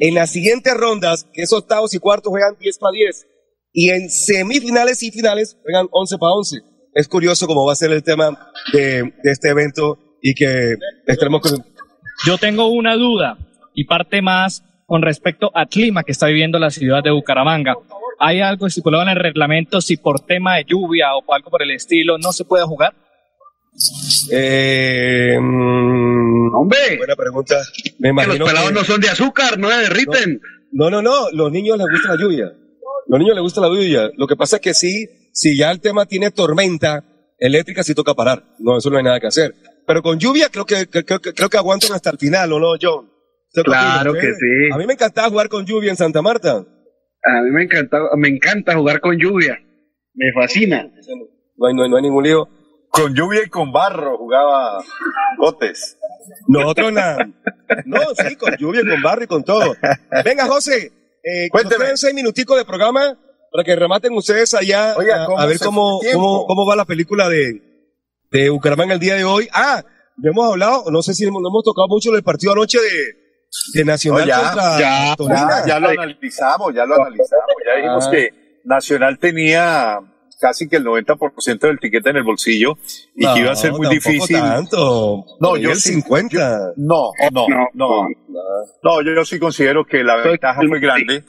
En las siguientes rondas, que es octavos y cuartos, juegan 10 para 10. Y en semifinales y finales, juegan 11 para 11. Es curioso cómo va a ser el tema de, este evento y que estaremos con... Yo tengo una duda y parte más con respecto al clima que está viviendo la ciudad de Bucaramanga. ¿Hay algo estipulado en el reglamento si por tema de lluvia o algo por el estilo no se puede jugar? Eh, mm, Hombre. Buena pregunta. Me Que los pelados que- no son de azúcar, no se derriten. No, no, no, los niños les gusta la lluvia. Los niños les gusta la lluvia. Lo que pasa es que sí, si ya el tema tiene tormenta eléctrica, sí toca parar. No, eso no hay nada que hacer. Pero con lluvia creo que, que- creo que, creo que aguantan hasta el final, ¿o no, John? ¿Usted qué Claro que usted? sí. A mí me encantaba jugar con lluvia en Santa Marta. A mí me encanta, me encanta jugar con lluvia. Me fascina. No hay, no hay, no hay ningún lío. Con lluvia y con barro jugaba Botes. Nosotros nada. No, sí, con lluvia, con barro y con todo. Venga, José, eh, quedan seis minuticos de programa para que rematen ustedes allá Oiga, a, ¿cómo a ver cómo, el cómo, cómo va la película de, de Bucaramanga el día de hoy. Ah, hemos hablado, no sé si hemos, no hemos tocado mucho del partido anoche de, de Nacional No, ya, contra ya, Tolima. ya, ya lo analizamos, ya lo analizamos. Ya dijimos Ah. que Nacional tenía casi que el 90% del tiquete en el bolsillo y No, que iba a ser muy difícil. tanto. No, yo el sí- 50. yo- no, no, no, no. yo, yo sí considero que la ventaja fue grande.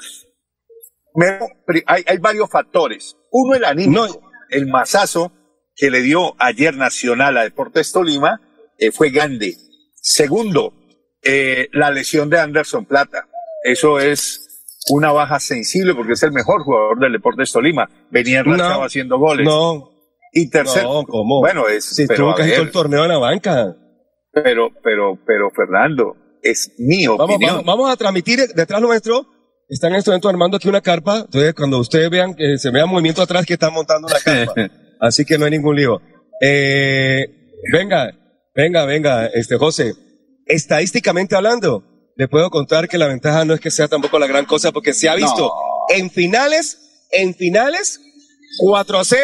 Hay, hay varios factores. Uno, el anímico. El mazazo que le dio ayer Nacional a Deportes Tolima eh, fue grande. Segundo, eh, la lesión de Anderson Plata. Eso es una baja sensible porque es el mejor jugador del Deportes Tolima. Venía enrachado No, haciendo goles. No. Y tercero, No, ¿cómo? bueno, es Si estuvo casi todo el torneo en la banca. pero, pero, pero, Fernando, es mi Vamos, opinión. vamos, vamos a transmitir detrás nuestro. Están en este momento armando aquí una carpa. Entonces, cuando ustedes vean que se vea movimiento atrás, que están montando una carpa. Así que no hay ningún lío. Eh, venga, venga, venga, este José. Estadísticamente hablando, le puedo contar que la ventaja no es que sea tampoco la gran cosa, porque se ha visto en finales, en finales, 4-0,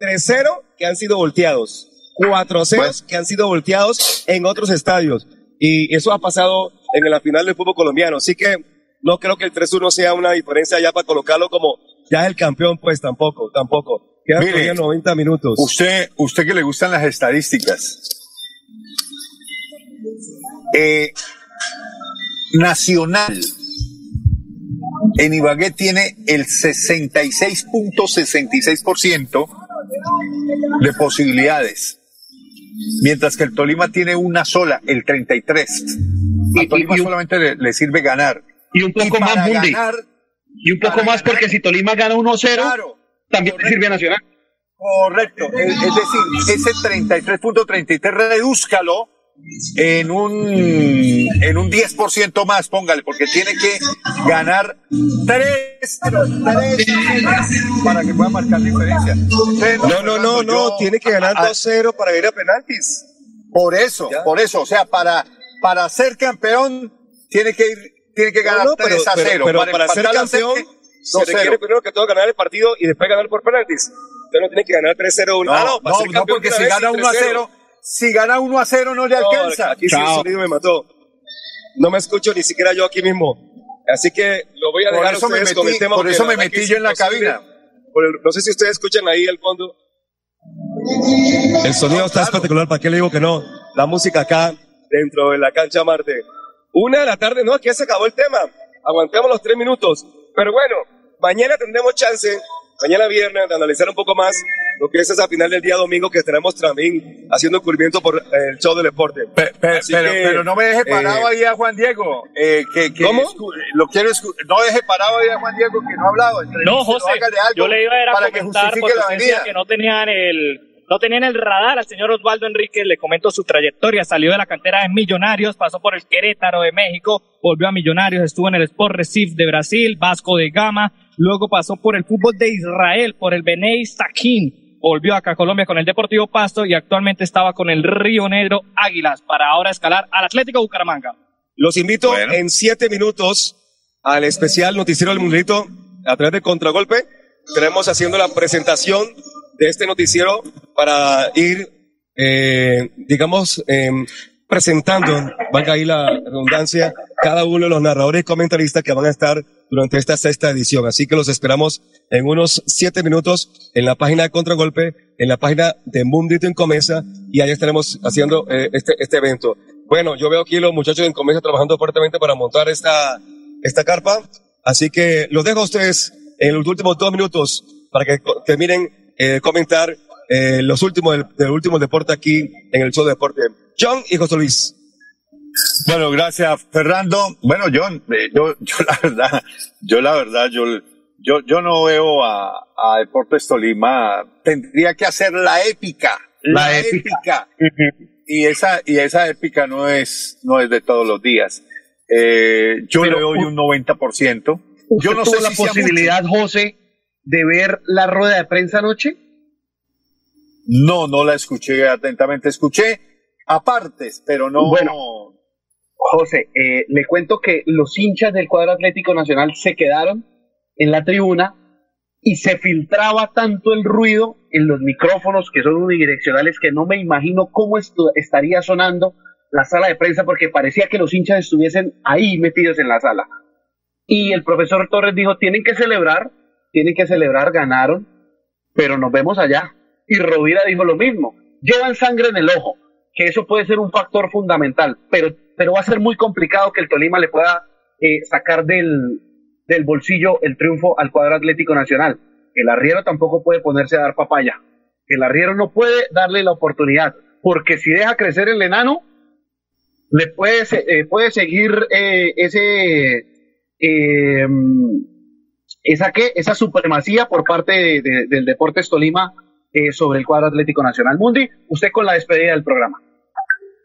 3-0 que han sido volteados. 4-0 que han sido volteados en otros estadios. Y eso ha pasado en la final del fútbol colombiano. Así que no creo que el 3-1 sea una diferencia ya para colocarlo como ya es el campeón, pues tampoco, tampoco. Quedan Mire, todavía 90 minutos. Usted, usted que le gustan las estadísticas. Eh, Nacional en Ibagué tiene el 66.66% de posibilidades, mientras que el Tolima tiene una sola, el 33. A Tolima solamente le, le sirve ganar. Y un poco más, para Mundi. Y un poco más porque si Tolima gana 1-0, también le sirve a Nacional. Correcto. Es, es decir, ese 33.33 redúzcalo en un, en un 10% más, póngale, porque tiene que ganar 3, para que pueda marcar diferencia. Entonces, No, no, no, no, yo- tiene que ganar a- a- 2-0 para ir a penaltis. Por eso, por eso, o sea, para, para ser campeón tiene que ir, tiene que ganar No, no, pero, 3 a pero- 0. pero para, ser empatar a campeón se 2-0. requiere primero que todo ganar el partido y después ganar por penaltis. Usted no tiene que ganar 3-0 No, ah, no, para no, ser no, porque si gana 1 a 3-0. 0, si gana 1 a 0 no le No, alcanza. aquí sí el sonido me mató. No me escucho ni siquiera yo aquí mismo. Así que lo voy a Por dejar a eso me ustedes con metí- el tema. por eso me metí yo en la cabina. Por el- no sé si ustedes escuchan ahí al fondo. El sonido está espectacular, ¿para qué le digo que no? La música acá, dentro de la cancha Marte. Una de la tarde, no, que se acabó el tema. Aguantemos los tres minutos. Pero bueno, mañana tendremos chance, mañana viernes, de analizar un poco más lo que es esa final del día domingo que estaremos también haciendo cubrimiento por eh, el show del deporte. Pero, que, pero no me deje parado eh, ahí a Juan Diego. eh, que, que ¿Cómo? Lo quiero No deje parado ahí a Juan Diego que no ha hablado. No, José, algo yo le iba a, ir a para que comentar porque la venida. que no tenían el no tenían el radar al señor Osvaldo Enríquez, le comento su trayectoria, salió de la cantera de Millonarios, pasó por el Querétaro de México, volvió a Millonarios, estuvo en el Sport Recife de Brasil, Vasco de Gama, luego pasó por el fútbol de Israel, por el Benei Saquín, volvió acá a Colombia con el Deportivo Pasto y actualmente estaba con el Río Negro Águilas para ahora escalar al Atlético Bucaramanga. Los invito en siete minutos al especial Noticiero del Mundialito a través de Contragolpe. Estaremos haciendo la presentación de este noticiero para ir, eh, digamos, em, presentando, valga ahí la redundancia, cada uno de los narradores y comentaristas que van a estar durante esta sexta edición. Así que los esperamos en unos siete minutos en la página de Contragolpe, en la página de Mundito en y ahí estaremos haciendo eh, este, este evento. Bueno, yo veo aquí los muchachos en Comesa trabajando fuertemente para montar esta, esta carpa, así que los dejo a ustedes en los últimos dos minutos para que terminen eh, comentar eh, los últimos del, del último deporte aquí en el show de deporte. John y José Luis. Bueno, gracias, Fernando. Bueno, John, eh, yo, yo la verdad, yo la verdad, yo, yo, yo no veo a, a Deportes Tolima. Tendría que hacer la épica, la, La épica. Y esa, y esa épica no es, no es de todos los días. Eh, yo Pero le doy un 90%. Yo ¿Usted no sé la si posibilidad, José, de ver la rueda de prensa anoche? No, no la escuché atentamente. Escuché apartes, pero no. Bueno, José, eh, le cuento que los hinchas del cuadro Atlético Nacional se quedaron en la tribuna y se filtraba tanto el ruido en los micrófonos que son unidireccionales que no me imagino cómo estaría sonando la sala de prensa porque parecía que los hinchas estuviesen ahí metidos en la sala. Y el profesor Torres dijo, tienen que celebrar, tienen que celebrar, ganaron, pero nos vemos allá. Y Rovira dijo lo mismo, llevan sangre en el ojo, que eso puede ser un factor fundamental, pero, pero va a ser muy complicado que el Tolima le pueda eh, sacar del, del bolsillo el triunfo al cuadro Atlético Nacional. El arriero tampoco puede ponerse a dar papaya. El arriero no puede darle la oportunidad, porque si deja crecer el enano, le puede, eh, puede seguir eh, ese eh, esa qué, esa supremacía por parte de- de- del Deportes Tolima eh, sobre el cuadro Atlético Nacional. Mundi, usted con la despedida del programa.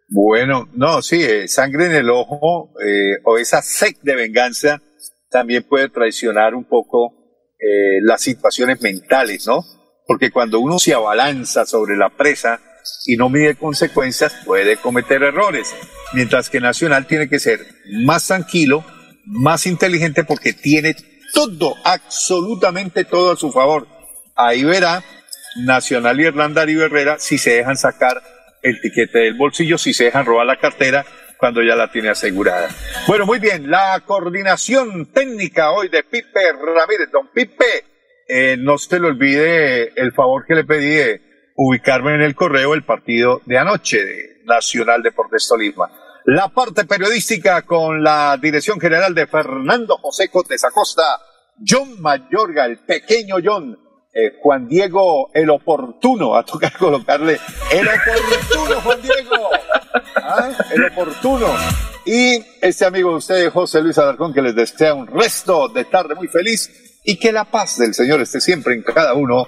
Bueno, no, sí, sangre en el ojo o esa sed de venganza también puede traicionar un poco eh, las situaciones mentales, ¿no? Porque cuando uno se abalanza sobre la presa y no mide consecuencias, puede cometer errores. Mientras que Nacional tiene que ser más tranquilo, más inteligente, porque tiene todo, absolutamente todo a su favor. Ahí verá Nacional y Hernán Darío Herrera si se dejan sacar el tiquete del bolsillo, si se dejan robar la cartera cuando ya la tiene asegurada. Bueno, muy bien, la coordinación técnica hoy de Pipe Ramírez. Don Pipe, eh, no se le olvide el favor que le pedí de ubicarme en el correo el partido de anoche de Nacional Deportes Tolima. La parte periodística con la dirección general de Fernando José Cotes Acosta, John Mayorga, el pequeño John, eh, Juan Diego, el oportuno, a tocar colocarle el oportuno, Juan Diego, ¿Ah? el oportuno. Y este amigo de ustedes, José Luis Alarcón, que les desea un resto de tarde muy feliz y que la paz del Señor esté siempre en cada uno